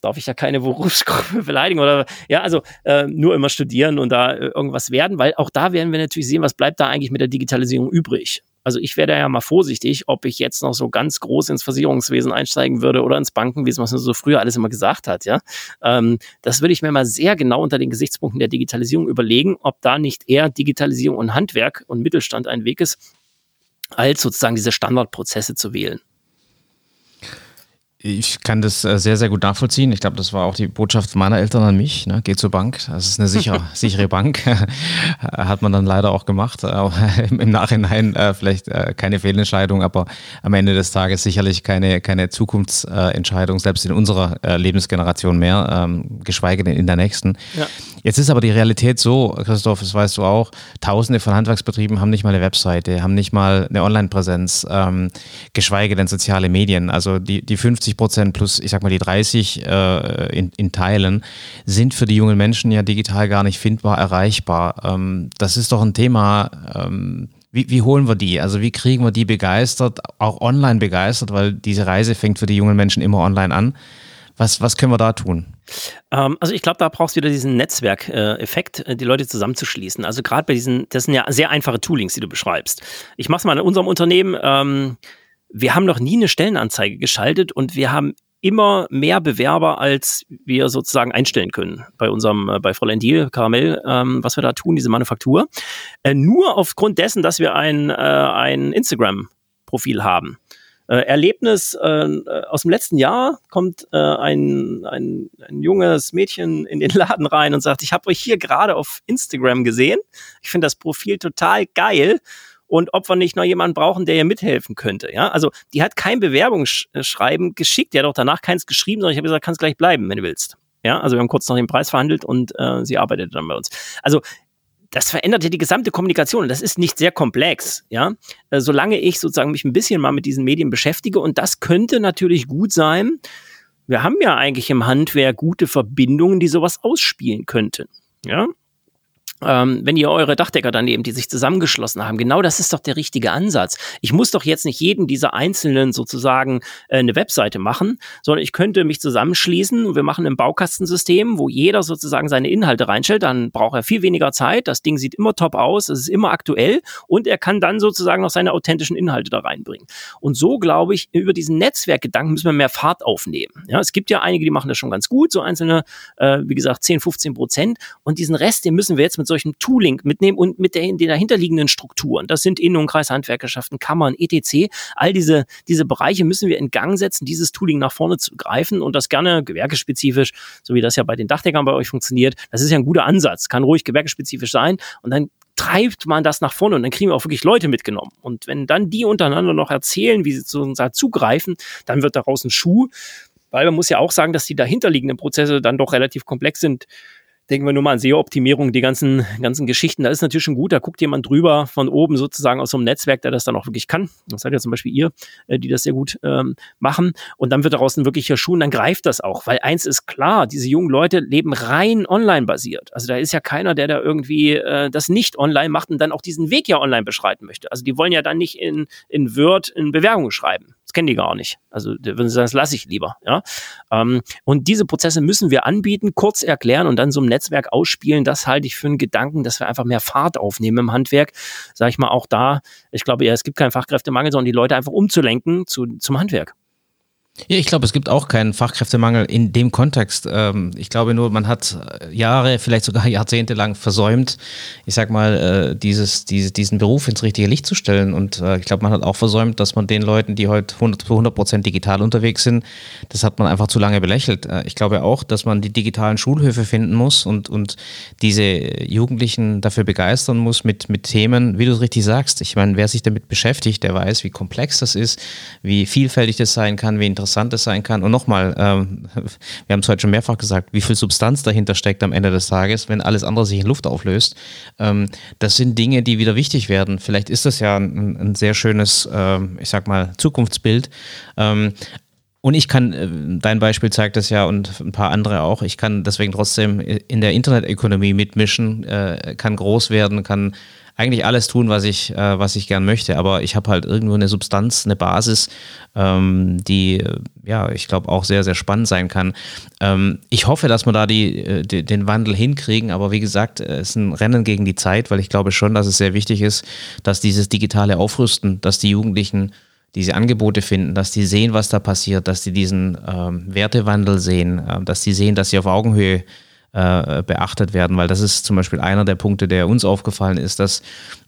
jetzt darf ich ja keine Berufsgruppe beleidigen oder ja, also äh, nur immer studieren und da äh, irgendwas werden, weil auch da werden wir natürlich sehen, was bleibt da eigentlich mit der Digitalisierung übrig. Also ich wäre da ja mal vorsichtig, ob ich jetzt noch so ganz groß ins Versicherungswesen einsteigen würde oder ins Bankenwesen, was man so früher alles immer gesagt hat, ja. Ähm, das würde ich mir mal sehr genau unter den Gesichtspunkten der Digitalisierung überlegen, ob da nicht eher Digitalisierung und Handwerk und Mittelstand ein Weg ist, als sozusagen diese Standardprozesse zu wählen. Ich kann das äh, sehr, sehr gut nachvollziehen. Ich glaube, das war auch die Botschaft meiner Eltern an mich. Ne? Geh zur Bank. Das ist eine sichere, sichere Bank. Hat man dann leider auch gemacht. Im Nachhinein äh, vielleicht äh, keine Fehlentscheidung, aber am Ende des Tages sicherlich keine, keine Zukunftsentscheidung, selbst in unserer Lebensgeneration mehr, ähm, geschweige denn in der nächsten. Ja. Jetzt ist aber die Realität so, Christoph, das weißt du auch, Tausende von Handwerksbetrieben haben nicht mal eine Webseite, haben nicht mal eine Online-Präsenz, ähm, geschweige denn soziale Medien. Also die, die 50 50 Prozent plus, ich sag mal, die 30 äh, in, in Teilen sind für die jungen Menschen ja digital gar nicht findbar, erreichbar. Ähm, das ist doch ein Thema. Ähm, wie, wie holen wir die? Also wie kriegen wir die begeistert, auch online begeistert, weil diese Reise fängt für die jungen Menschen immer online an. Was, was können wir da tun? Ähm, also ich glaube, da brauchst du wieder diesen Netzwerkeffekt, äh, die Leute zusammenzuschließen. Also gerade bei diesen, das sind ja sehr einfache Toolings, die du beschreibst. Ich mache es mal in unserem Unternehmen. Ähm, wir haben noch nie eine Stellenanzeige geschaltet und wir haben immer mehr Bewerber, als wir sozusagen einstellen können bei unserem, äh, bei Fräulein Diel, Karamell, ähm, was wir da tun, diese Manufaktur. Äh, nur aufgrund dessen, dass wir ein, äh, ein Instagram-Profil haben. Äh, Erlebnis äh, aus dem letzten Jahr kommt äh, ein, ein, ein junges Mädchen in den Laden rein und sagt, ich habe euch hier gerade auf Instagram gesehen. Ich finde das Profil total geil und ob wir nicht noch jemanden brauchen, der ihr mithelfen könnte. Ja, also die hat kein Bewerbungsschreiben geschickt, die hat auch danach keins geschrieben, sondern ich habe gesagt, kannst gleich bleiben, wenn du willst. Ja, also wir haben kurz noch den Preis verhandelt und äh, sie arbeitet dann bei uns. Also das verändert ja die gesamte Kommunikation. Das ist nicht sehr komplex, ja. Äh, solange ich sozusagen mich ein bisschen mal mit diesen Medien beschäftige und das könnte natürlich gut sein. Wir haben ja eigentlich im Handwerk gute Verbindungen, die sowas ausspielen könnten. Ja, ähm, wenn ihr eure Dachdecker daneben, die sich zusammengeschlossen haben, genau das ist doch der richtige Ansatz. Ich muss doch jetzt nicht jeden dieser einzelnen sozusagen äh, eine Webseite machen, sondern ich könnte mich zusammenschließen und wir machen ein Baukastensystem, wo jeder sozusagen seine Inhalte reinstellt, dann braucht er viel weniger Zeit, das Ding sieht immer top aus, es ist immer aktuell und er kann dann sozusagen noch seine authentischen Inhalte da reinbringen. Und so glaube ich, über diesen Netzwerkgedanken müssen wir mehr Fahrt aufnehmen. Ja, es gibt ja einige, die machen das schon ganz gut, so einzelne, äh, wie gesagt, 10, 15 Prozent und diesen Rest, den müssen wir jetzt mit solchen Tooling mitnehmen und mit der, den dahinterliegenden Strukturen. Das sind Innen- und Kreishandwerkerschaften, Kammern, etc. All diese, diese Bereiche müssen wir in Gang setzen, dieses Tooling nach vorne zu greifen und das gerne gewerkespezifisch, so wie das ja bei den Dachdeckern bei euch funktioniert. Das ist ja ein guter Ansatz, kann ruhig gewerkespezifisch sein und dann treibt man das nach vorne und dann kriegen wir auch wirklich Leute mitgenommen. Und wenn dann die untereinander noch erzählen, wie sie sozusagen zugreifen, dann wird daraus ein Schuh. Weil man muss ja auch sagen, dass die dahinterliegenden Prozesse dann doch relativ komplex sind denken wir nur mal an SEO-Optimierung, die ganzen, ganzen Geschichten. Da ist natürlich schon gut, da guckt jemand drüber von oben sozusagen aus so einem Netzwerk, der das dann auch wirklich kann. Das seid ja zum Beispiel ihr, äh, die das sehr gut ähm, machen. Und dann wird daraus ein wirklicher Schuh und dann greift das auch. Weil eins ist klar, diese jungen Leute leben rein online basiert. Also da ist ja keiner, der da irgendwie äh, das nicht online macht und dann auch diesen Weg ja online beschreiten möchte. Also die wollen ja dann nicht in, in Word in Bewerbungen schreiben. Das kennen die gar nicht. Also würden sie sagen, das lasse ich lieber. Ja? Ähm, und diese Prozesse müssen wir anbieten, kurz erklären und dann so ein Netzwerk ausspielen. Das halte ich für einen Gedanken, dass wir einfach mehr Fahrt aufnehmen im Handwerk. Sag ich mal auch da, ich glaube ja, es gibt keinen Fachkräftemangel, sondern die Leute einfach umzulenken zu, zum Handwerk. Ja, ich glaube, es gibt auch keinen Fachkräftemangel in dem Kontext. Ähm, ich glaube nur, man hat Jahre, vielleicht sogar Jahrzehnte lang versäumt, ich sag mal, äh, dieses, diese, diesen Beruf ins richtige Licht zu stellen. Und äh, ich glaube, man hat auch versäumt, dass man den Leuten, die heute 100, 100 Prozent digital unterwegs sind, das hat man einfach zu lange belächelt. Äh, ich glaube auch, dass man die digitalen Schulhöfe finden muss und, und diese Jugendlichen dafür begeistern muss mit, mit Themen, wie du es richtig sagst. Ich meine, wer sich damit beschäftigt, der weiß, wie komplex das ist, wie vielfältig das sein kann, wie interessant Interessantes sein kann. Und nochmal, ähm, wir haben es heute schon mehrfach gesagt, wie viel Substanz dahinter steckt am Ende des Tages, wenn alles andere sich in Luft auflöst. Ähm, das sind Dinge, die wieder wichtig werden. Vielleicht ist das ja ein, ein sehr schönes, ähm, ich sag mal, Zukunftsbild. Ähm, und ich kann, äh, dein Beispiel zeigt das ja und ein paar andere auch, ich kann deswegen trotzdem in der Internetökonomie mitmischen, äh, kann groß werden, kann eigentlich alles tun, was ich, äh, was ich gern möchte, aber ich habe halt irgendwo eine Substanz, eine Basis, ähm, die, äh, ja, ich glaube auch sehr, sehr spannend sein kann. Ähm, ich hoffe, dass wir da die, äh, die, den Wandel hinkriegen, aber wie gesagt, es ist ein Rennen gegen die Zeit, weil ich glaube schon, dass es sehr wichtig ist, dass dieses digitale Aufrüsten, dass die Jugendlichen diese Angebote finden, dass die sehen, was da passiert, dass die diesen ähm, Wertewandel sehen, äh, dass die sehen, dass sie auf Augenhöhe äh, beachtet werden, weil das ist zum Beispiel einer der Punkte, der uns aufgefallen ist, dass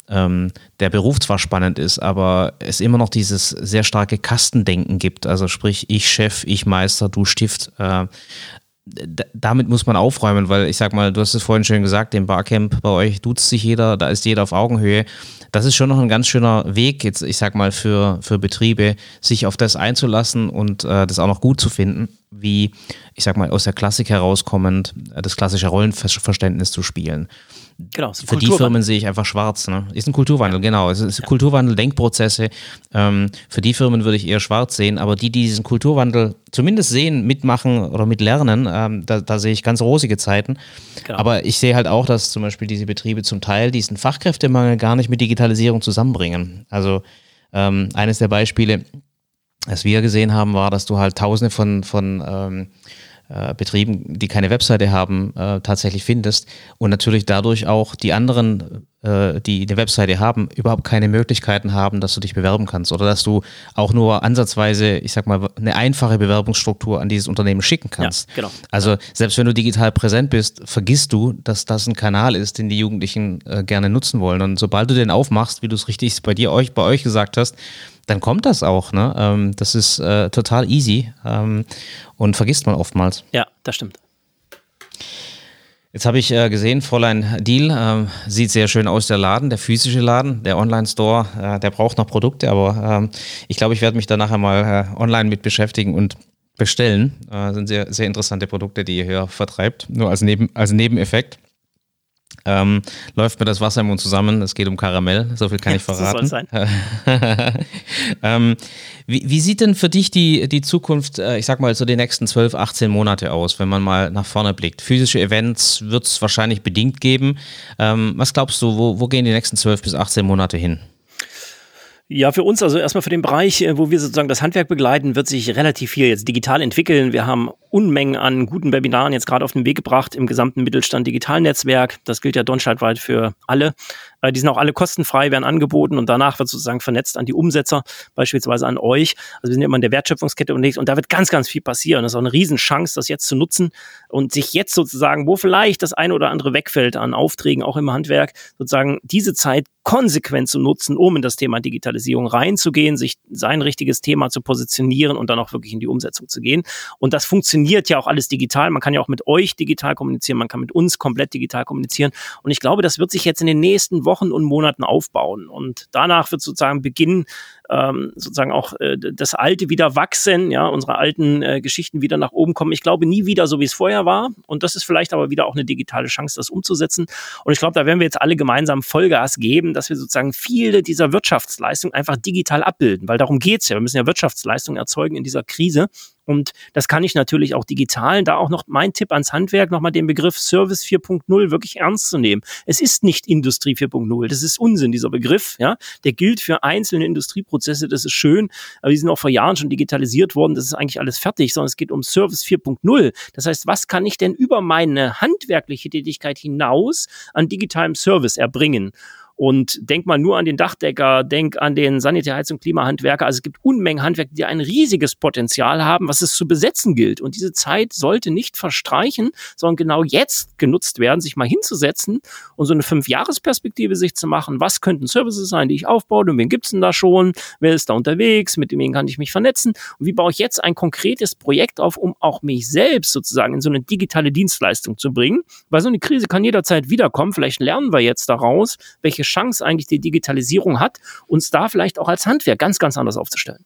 ähm, der Beruf zwar spannend ist, aber es immer noch dieses sehr starke Kastendenken gibt. Also sprich, ich Chef, ich Meister, du Stift. Äh, damit muss man aufräumen, weil ich sag mal, du hast es vorhin schön gesagt, im Barcamp bei euch duzt sich jeder, da ist jeder auf Augenhöhe. Das ist schon noch ein ganz schöner Weg, jetzt, ich sag mal, für, für Betriebe, sich auf das einzulassen und äh, das auch noch gut zu finden, wie, ich sag mal, aus der Klassik herauskommend, äh, das klassische Rollenverständnis zu spielen. Genau, Für die Firmen sehe ich einfach schwarz. Ne? Ist ein Kulturwandel, ja. genau. Es ist ja. Kulturwandel, Denkprozesse. Ähm, für die Firmen würde ich eher schwarz sehen, aber die, die diesen Kulturwandel zumindest sehen, mitmachen oder mitlernen, ähm, da, da, sehe ich ganz rosige Zeiten. Genau. Aber ich sehe halt auch, dass zum Beispiel diese Betriebe zum Teil diesen Fachkräftemangel gar nicht mit Digitalisierung zusammenbringen. Also ähm, eines der Beispiele, das wir gesehen haben, war, dass du halt tausende von, von ähm, äh, Betrieben, die keine Webseite haben, äh, tatsächlich findest und natürlich dadurch auch die anderen, äh, die eine Webseite haben, überhaupt keine Möglichkeiten haben, dass du dich bewerben kannst oder dass du auch nur ansatzweise, ich sag mal, eine einfache Bewerbungsstruktur an dieses Unternehmen schicken kannst. Ja, genau. Also selbst wenn du digital präsent bist, vergisst du, dass das ein Kanal ist, den die Jugendlichen äh, gerne nutzen wollen. Und sobald du den aufmachst, wie du es richtig bei dir euch bei euch gesagt hast, dann kommt das auch. Ne? Ähm, das ist äh, total easy ähm, und vergisst man oftmals. Ja, das stimmt. Jetzt habe ich äh, gesehen, Fräulein Deal äh, sieht sehr schön aus, der Laden, der physische Laden, der Online-Store, äh, der braucht noch Produkte, aber ähm, ich glaube, ich werde mich da nachher mal äh, online mit beschäftigen und bestellen. Das äh, sind sehr, sehr interessante Produkte, die ihr hier vertreibt, nur als, Neben, als Nebeneffekt. Ähm, läuft mir das Wasser im Mund zusammen. Es geht um Karamell, so viel kann ich verraten. So ähm, wie, wie, sieht denn für dich die, die Zukunft, äh, ich sag mal, so die nächsten 12, 18 Monate aus, wenn man mal nach vorne blickt? Physische Events wird es wahrscheinlich bedingt geben. Ähm, was glaubst du, wo, wo gehen die nächsten 12 bis 18 Monate hin? Ja, für uns, also erstmal für den Bereich, äh, wo wir sozusagen das Handwerk begleiten, wird sich relativ viel jetzt digital entwickeln. Wir haben Unmengen an guten Webinaren jetzt gerade auf den Weg gebracht im gesamten Mittelstand Digitalnetzwerk. Das gilt ja deutschlandweit für alle. Äh, die sind auch alle kostenfrei, werden angeboten und danach wird sozusagen vernetzt an die Umsetzer, beispielsweise an euch. Also wir sind immer in der Wertschöpfungskette unterwegs und da wird ganz, ganz viel passieren. Das ist auch eine Riesenchance, das jetzt zu nutzen und sich jetzt sozusagen, wo vielleicht das eine oder andere wegfällt an Aufträgen, auch im Handwerk, sozusagen diese Zeit konsequent zu nutzen, um in das Thema Digitalisierung reinzugehen, sich sein richtiges Thema zu positionieren und dann auch wirklich in die Umsetzung zu gehen. Und das funktioniert ja auch alles digital. Man kann ja auch mit euch digital kommunizieren, man kann mit uns komplett digital kommunizieren. Und ich glaube, das wird sich jetzt in den nächsten Wochen Wochen und Monaten aufbauen. Und danach wird sozusagen beginnen, ähm, sozusagen auch äh, das Alte wieder wachsen, ja, unsere alten äh, Geschichten wieder nach oben kommen. Ich glaube nie wieder so, wie es vorher war. Und das ist vielleicht aber wieder auch eine digitale Chance, das umzusetzen. Und ich glaube, da werden wir jetzt alle gemeinsam Vollgas geben, dass wir sozusagen viele dieser Wirtschaftsleistungen einfach digital abbilden, weil darum geht's ja. Wir müssen ja Wirtschaftsleistungen erzeugen in dieser Krise. Und das kann ich natürlich auch digital. Da auch noch mein Tipp ans Handwerk, nochmal den Begriff Service 4.0 wirklich ernst zu nehmen. Es ist nicht Industrie 4.0. Das ist Unsinn, dieser Begriff. Ja, der gilt für einzelne Industrieprozesse. Das ist schön. Aber die sind auch vor Jahren schon digitalisiert worden. Das ist eigentlich alles fertig, sondern es geht um Service 4.0. Das heißt, was kann ich denn über meine handwerkliche Tätigkeit hinaus an digitalem Service erbringen? Und denk mal nur an den Dachdecker, denk an den und Klimahandwerker. Also es gibt Unmengen Handwerker, die ein riesiges Potenzial haben, was es zu besetzen gilt. Und diese Zeit sollte nicht verstreichen, sondern genau jetzt genutzt werden, sich mal hinzusetzen und so eine Fünf-Jahres-Perspektive sich zu machen. Was könnten Services sein, die ich aufbaue? Und wen gibt's denn da schon? Wer ist da unterwegs? Mit wem kann ich mich vernetzen? Und wie baue ich jetzt ein konkretes Projekt auf, um auch mich selbst sozusagen in so eine digitale Dienstleistung zu bringen? Weil so eine Krise kann jederzeit wiederkommen. Vielleicht lernen wir jetzt daraus, welche Chance eigentlich die Digitalisierung hat, uns da vielleicht auch als Handwerk ganz, ganz anders aufzustellen.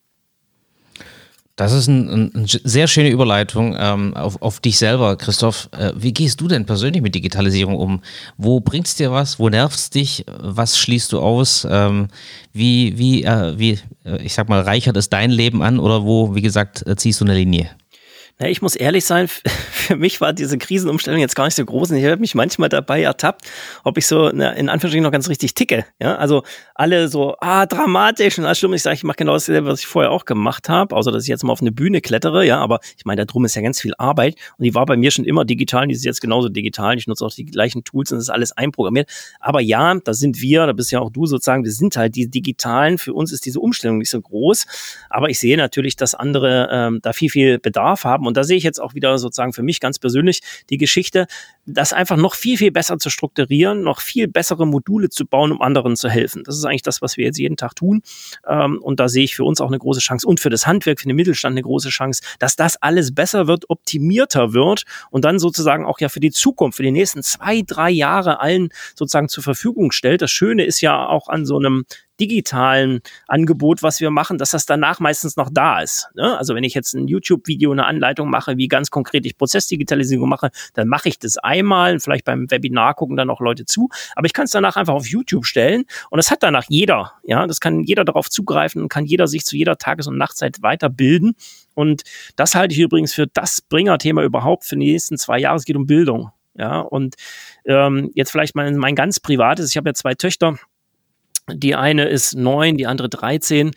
Das ist eine ein sehr schöne Überleitung ähm, auf, auf dich selber, Christoph. Äh, wie gehst du denn persönlich mit Digitalisierung um? Wo bringt es dir was? Wo nervt es dich? Was schließt du aus? Ähm, wie, wie, äh, wie, äh, ich sag mal, reichert es dein Leben an oder wo, wie gesagt, äh, ziehst du eine Linie? Na, ich muss ehrlich sein, für mich war diese Krisenumstellung jetzt gar nicht so groß und ich habe mich manchmal dabei ertappt, ob ich so na, in Anführungsstrichen noch ganz richtig ticke. Ja, also alle so, ah, dramatisch und alles schlimm. Ich sage, ich mache genau das, was ich vorher auch gemacht habe, außer dass ich jetzt mal auf eine Bühne klettere. Ja, aber ich meine, da drum ist ja ganz viel Arbeit und die war bei mir schon immer digital und die ist jetzt genauso digital. Ich nutze auch die gleichen Tools und das ist alles einprogrammiert. Aber ja, da sind wir, da bist ja auch du sozusagen, wir sind halt die Digitalen. Für uns ist diese Umstellung nicht so groß. Aber ich sehe natürlich, dass andere ähm, da viel, viel Bedarf haben und da sehe ich jetzt auch wieder sozusagen für mich ganz persönlich die Geschichte, das einfach noch viel, viel besser zu strukturieren, noch viel bessere Module zu bauen, um anderen zu helfen. Das ist eigentlich das, was wir jetzt jeden Tag tun. Ähm, und da sehe ich für uns auch eine große Chance und für das Handwerk, für den Mittelstand eine große Chance, dass das alles besser wird, optimierter wird und dann sozusagen auch ja für die Zukunft, für die nächsten zwei, drei Jahre allen sozusagen zur Verfügung stellt. Das Schöne ist ja auch an so einem digitalen Angebot, was wir machen, dass das danach meistens noch da ist. Ne? Also wenn ich jetzt ein YouTube-Video, eine Anleitung mache, wie ganz konkret ich Prozessdigitalisierung mache, dann mache ich das einmal, vielleicht beim Webinar gucken dann auch Leute zu, aber ich kann es danach einfach auf YouTube stellen und das hat danach jeder. Ja, das kann jeder darauf zugreifen und kann jeder sich zu jeder Tages- und Nachtzeit weiterbilden. Und das halte ich übrigens für das Bringerthema überhaupt für die nächsten zwei Jahre. Es geht um Bildung. Ja, und ähm, jetzt vielleicht mal mein ganz privates. Ich habe ja zwei Töchter die eine ist neun, die andere 13.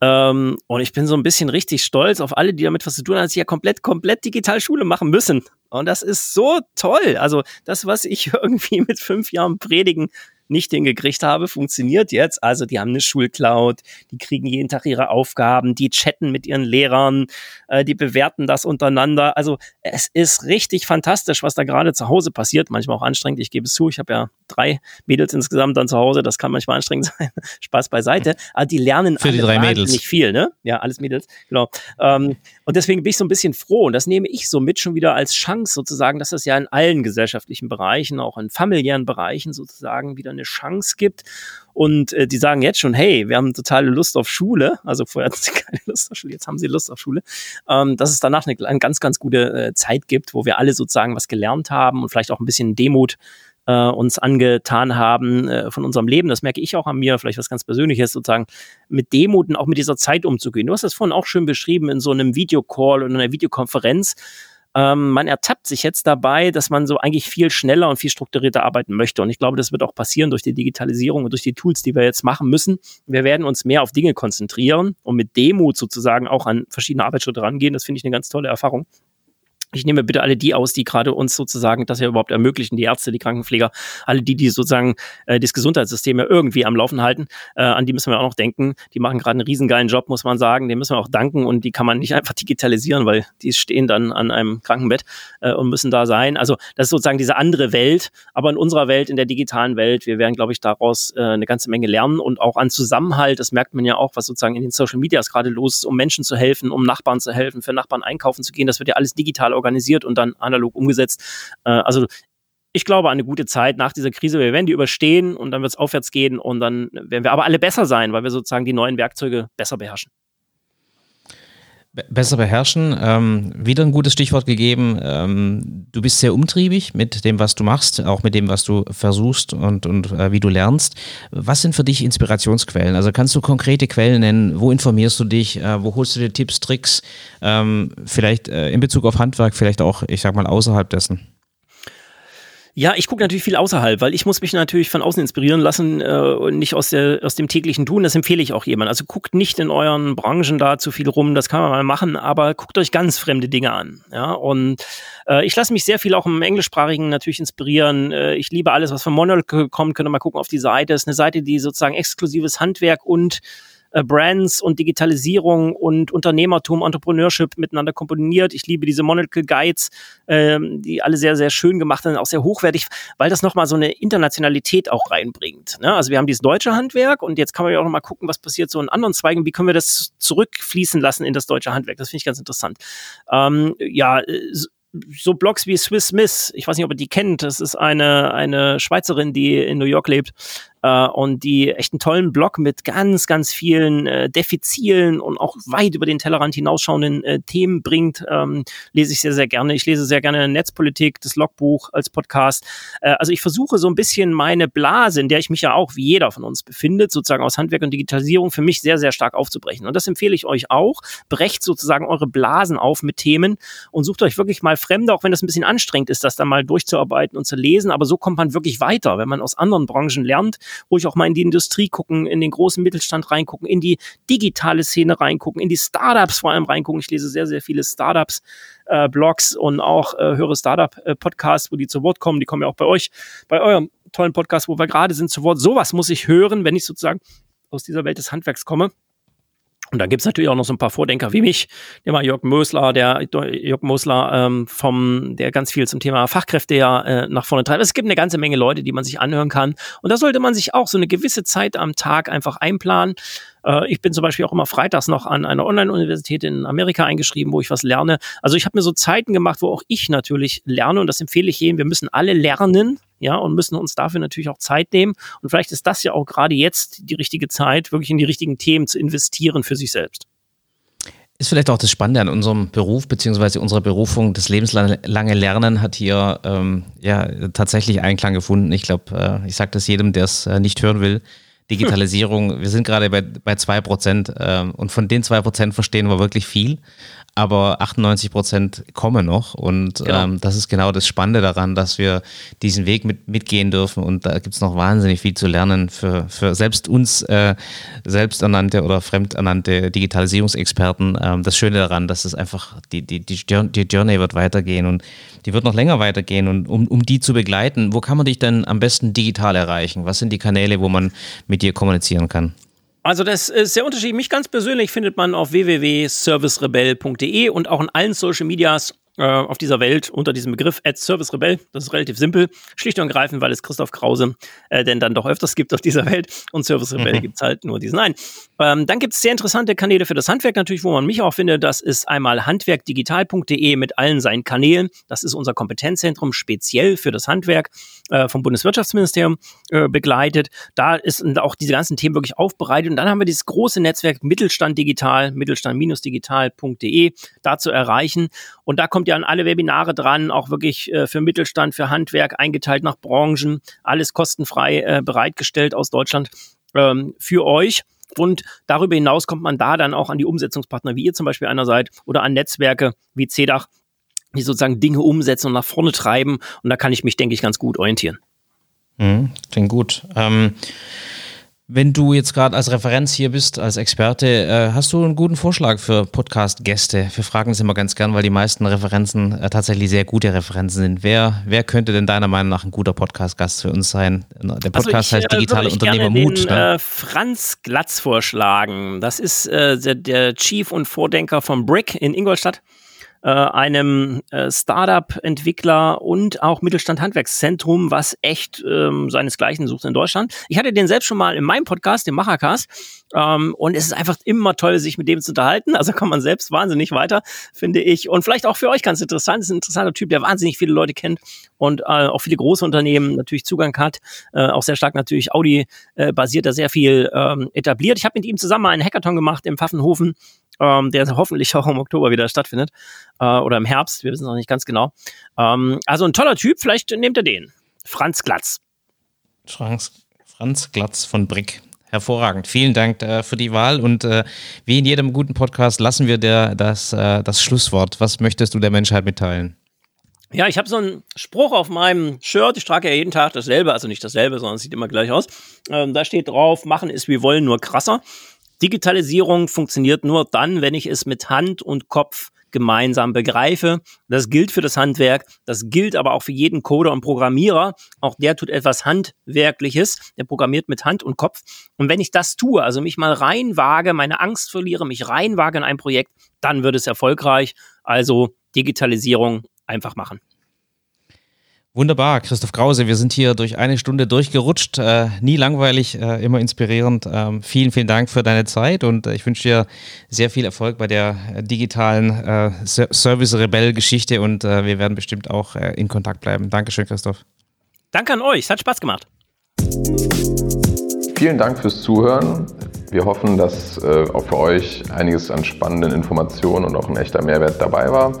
Ähm, und ich bin so ein bisschen richtig stolz auf alle, die damit was zu tun haben, dass sie ja komplett, komplett digital Schule machen müssen. Und das ist so toll. Also das, was ich irgendwie mit fünf Jahren predigen nicht hingekriegt habe, funktioniert jetzt. Also die haben eine Schulcloud, die kriegen jeden Tag ihre Aufgaben, die chatten mit ihren Lehrern, äh, die bewerten das untereinander. Also es ist richtig fantastisch, was da gerade zu Hause passiert. Manchmal auch anstrengend, ich gebe es zu. Ich habe ja drei Mädels insgesamt dann zu Hause. Das kann manchmal anstrengend sein. Spaß beiseite. Aber die lernen Für die drei Mädels. nicht viel, ne? Ja, alles Mädels. Genau. Ähm, und deswegen bin ich so ein bisschen froh. Und das nehme ich so mit schon wieder als Chance sozusagen, dass das ja in allen gesellschaftlichen Bereichen, auch in familiären Bereichen sozusagen wieder eine Chance gibt. Und äh, die sagen jetzt schon, hey, wir haben totale Lust auf Schule. Also vorher hatten sie keine Lust auf Schule, jetzt haben sie Lust auf Schule. Ähm, dass es danach eine, eine ganz, ganz gute äh, Zeit gibt, wo wir alle sozusagen was gelernt haben und vielleicht auch ein bisschen Demut äh, uns angetan haben äh, von unserem Leben. Das merke ich auch an mir, vielleicht was ganz Persönliches, sozusagen mit Demut und auch mit dieser Zeit umzugehen. Du hast das vorhin auch schön beschrieben in so einem Videocall und einer Videokonferenz. Ähm, man ertappt sich jetzt dabei, dass man so eigentlich viel schneller und viel strukturierter arbeiten möchte. Und ich glaube, das wird auch passieren durch die Digitalisierung und durch die Tools, die wir jetzt machen müssen. Wir werden uns mehr auf Dinge konzentrieren und mit Demut sozusagen auch an verschiedene Arbeitsschritte rangehen. Das finde ich eine ganz tolle Erfahrung. Ich nehme bitte alle die aus, die gerade uns sozusagen das ja überhaupt ermöglichen, die Ärzte, die Krankenpfleger, alle die, die sozusagen äh, das Gesundheitssystem ja irgendwie am Laufen halten, äh, an die müssen wir auch noch denken. Die machen gerade einen riesengeilen Job, muss man sagen. Den müssen wir auch danken und die kann man nicht einfach digitalisieren, weil die stehen dann an einem Krankenbett äh, und müssen da sein. Also das ist sozusagen diese andere Welt, aber in unserer Welt, in der digitalen Welt, wir werden, glaube ich, daraus äh, eine ganze Menge lernen und auch an Zusammenhalt, das merkt man ja auch, was sozusagen in den Social Medias gerade los ist, um Menschen zu helfen, um Nachbarn zu helfen, für Nachbarn einkaufen zu gehen. Das wird ja alles digital organisiert und dann analog umgesetzt. Äh, also ich glaube, eine gute Zeit nach dieser Krise. Wir werden die überstehen und dann wird es aufwärts gehen und dann werden wir aber alle besser sein, weil wir sozusagen die neuen Werkzeuge besser beherrschen. Besser beherrschen, ähm, wieder ein gutes Stichwort gegeben. Ähm, du bist sehr umtriebig mit dem, was du machst, auch mit dem, was du versuchst und, und äh, wie du lernst. Was sind für dich Inspirationsquellen? Also kannst du konkrete Quellen nennen? Wo informierst du dich? Äh, wo holst du dir Tipps, Tricks? Ähm, vielleicht äh, in Bezug auf Handwerk, vielleicht auch, ich sag mal, außerhalb dessen? Ja, ich gucke natürlich viel außerhalb, weil ich muss mich natürlich von außen inspirieren lassen äh, und nicht aus, der, aus dem täglichen Tun. Das empfehle ich auch jemand. Also guckt nicht in euren Branchen da zu viel rum, das kann man mal machen, aber guckt euch ganz fremde Dinge an. Ja, und äh, ich lasse mich sehr viel auch im Englischsprachigen natürlich inspirieren. Äh, ich liebe alles, was von Monocle kommt. Könnt ihr mal gucken auf die Seite. Das ist eine Seite, die sozusagen exklusives Handwerk und äh, Brands und Digitalisierung und Unternehmertum, Entrepreneurship miteinander komponiert. Ich liebe diese Monocle Guides, ähm, die alle sehr, sehr schön gemacht sind, auch sehr hochwertig, weil das nochmal so eine Internationalität auch reinbringt. Ne? Also wir haben dieses deutsche Handwerk und jetzt kann man ja auch nochmal gucken, was passiert so in anderen Zweigen, wie können wir das zurückfließen lassen in das deutsche Handwerk. Das finde ich ganz interessant. Ähm, ja, so Blogs wie Swiss Miss, ich weiß nicht, ob ihr die kennt, das ist eine, eine Schweizerin, die in New York lebt, äh, und die echt einen tollen Blog mit ganz, ganz vielen äh, defizilen und auch weit über den Tellerrand hinausschauenden äh, Themen bringt, ähm, lese ich sehr, sehr gerne. Ich lese sehr gerne Netzpolitik, das Logbuch als Podcast. Äh, also ich versuche so ein bisschen meine Blase, in der ich mich ja auch wie jeder von uns befindet, sozusagen aus Handwerk und Digitalisierung, für mich sehr, sehr stark aufzubrechen. Und das empfehle ich euch auch. Brecht sozusagen eure Blasen auf mit Themen und sucht euch wirklich mal Fremde, auch wenn das ein bisschen anstrengend ist, das dann mal durchzuarbeiten und zu lesen. Aber so kommt man wirklich weiter, wenn man aus anderen Branchen lernt ruhig auch mal in die Industrie gucken, in den großen Mittelstand reingucken, in die digitale Szene reingucken, in die Startups vor allem reingucken. Ich lese sehr, sehr viele Startups. Äh, Blogs und auch äh, höre Startup-Podcasts, wo die zu Wort kommen. Die kommen ja auch bei euch, bei eurem tollen Podcast, wo wir gerade sind, zu Wort. Sowas muss ich hören, wenn ich sozusagen aus dieser Welt des Handwerks komme. Und da gibt's natürlich auch noch so ein paar Vordenker wie mich, der mal Jörg Mösler, der Jörg Mösler ähm, vom, der ganz viel zum Thema Fachkräfte ja äh, nach vorne treibt. Es gibt eine ganze Menge Leute, die man sich anhören kann. Und da sollte man sich auch so eine gewisse Zeit am Tag einfach einplanen. Äh, ich bin zum Beispiel auch immer freitags noch an einer Online-Universität in Amerika eingeschrieben, wo ich was lerne. Also ich habe mir so Zeiten gemacht, wo auch ich natürlich lerne und das empfehle ich jedem. Wir müssen alle lernen, ja, und müssen uns dafür natürlich auch Zeit nehmen. Und vielleicht ist das ja auch gerade jetzt die richtige Zeit, wirklich in die richtigen Themen zu investieren für sich selbst. Ist vielleicht auch das Spannende an unserem Beruf beziehungsweise unserer Berufung. Das lebenslange Lernen hat hier ähm, ja tatsächlich Einklang gefunden. Ich glaube, äh, ich sage das jedem, der es äh, nicht hören will. Digitalisierung, wir sind gerade bei, bei 2% äh, und von den 2% verstehen wir wirklich viel aber 98 Prozent kommen noch. Und genau. ähm, das ist genau das Spannende daran, dass wir diesen Weg mit, mitgehen dürfen. Und da gibt es noch wahnsinnig viel zu lernen für, für selbst uns äh, selbsternannte oder fremdernannte Digitalisierungsexperten. Ähm, das Schöne daran, dass es einfach, die, die, die, die Journey wird weitergehen und die wird noch länger weitergehen. Und um, um die zu begleiten, wo kann man dich denn am besten digital erreichen? Was sind die Kanäle, wo man mit dir kommunizieren kann? Also das ist sehr unterschiedlich. Mich ganz persönlich findet man auf www.servicerebell.de und auch in allen Social Medias äh, auf dieser Welt unter diesem Begriff at Service Rebell. Das ist relativ simpel, schlicht und greifend, weil es Christoph Krause äh, denn dann doch öfters gibt auf dieser Welt und Service Rebell mhm. gibt es halt nur diesen Nein. Ähm, dann gibt es sehr interessante Kanäle für das Handwerk natürlich, wo man mich auch findet. Das ist einmal handwerkdigital.de mit allen seinen Kanälen. Das ist unser Kompetenzzentrum speziell für das Handwerk äh, vom Bundeswirtschaftsministerium äh, begleitet. Da ist auch diese ganzen Themen wirklich aufbereitet. Und dann haben wir dieses große Netzwerk Mittelstand Digital, mittelstand-digital.de da zu erreichen. Und da kommt ihr an alle Webinare dran, auch wirklich äh, für Mittelstand, für Handwerk, eingeteilt nach Branchen, alles kostenfrei äh, bereitgestellt aus Deutschland ähm, für euch. Und darüber hinaus kommt man da dann auch an die Umsetzungspartner, wie ihr zum Beispiel einer seid, oder an Netzwerke wie CEDAC, die sozusagen Dinge umsetzen und nach vorne treiben. Und da kann ich mich, denke ich, ganz gut orientieren. Mhm, klingt gut. Ähm, wenn du jetzt gerade als Referenz hier bist, als Experte, äh, hast du einen guten Vorschlag für Podcast-Gäste? Wir fragen es immer ganz gern, weil die meisten Referenzen äh, tatsächlich sehr gute Referenzen sind. Wer, wer könnte denn deiner Meinung nach ein guter Podcast-Gast für uns sein? Der Podcast also ich, heißt äh, Digitale Unternehmer Mut. Den, ne? Äh, Franz Glatz vorschlagen. Das ist äh, der, der Chief und Vordenker von Brick in Ingolstadt äh, einem äh, Startup-Entwickler und auch Mittelstand-Handwerkszentrum, was echt ähm, seinesgleichen sucht in Deutschland. Ich hatte den selbst schon mal in meinem Podcast, dem Machercast, ähm, und es ist einfach immer toll, sich mit dem zu unterhalten. Also kann man selbst wahnsinnig weiter, finde ich. Und vielleicht auch für euch ganz interessant. ist ein interessanter Typ, der wahnsinnig viele Leute kennt und äh, auch viele große Unternehmen natürlich Zugang hat. Äh, auch sehr stark natürlich Audi äh, basiert da sehr viel ähm, etabliert. Ich habe mit ihm zusammen mal einen Hackathon gemacht im Pfaffenhofen ähm, der hoffentlich auch im Oktober wieder stattfindet äh, oder im Herbst, wir wissen noch nicht ganz genau. Ähm, also ein toller Typ, vielleicht nehmt ihr den. Franz Glatz. Franz, Franz Glatz von Brick. Hervorragend. Vielen Dank äh, für die Wahl und äh, wie in jedem guten Podcast lassen wir dir das, äh, das Schlusswort. Was möchtest du der Menschheit mitteilen? Ja, ich habe so einen Spruch auf meinem Shirt. Ich trage ja jeden Tag dasselbe, also nicht dasselbe, sondern es sieht immer gleich aus. Ähm, da steht drauf: Machen ist wie wollen, nur krasser. Digitalisierung funktioniert nur dann, wenn ich es mit Hand und Kopf gemeinsam begreife. Das gilt für das Handwerk, das gilt aber auch für jeden Coder und Programmierer. Auch der tut etwas Handwerkliches, der programmiert mit Hand und Kopf. Und wenn ich das tue, also mich mal reinwage, meine Angst verliere, mich reinwage in ein Projekt, dann wird es erfolgreich. Also Digitalisierung einfach machen. Wunderbar, Christoph Krause. Wir sind hier durch eine Stunde durchgerutscht. Äh, nie langweilig, äh, immer inspirierend. Ähm, vielen, vielen Dank für deine Zeit und äh, ich wünsche dir sehr viel Erfolg bei der äh, digitalen äh, Service-Rebell-Geschichte und äh, wir werden bestimmt auch in Kontakt bleiben. Dankeschön, Christoph. Danke an euch. Es hat Spaß gemacht. Vielen Dank fürs Zuhören. Wir hoffen, dass auch für euch einiges an spannenden Informationen und auch ein echter Mehrwert dabei war.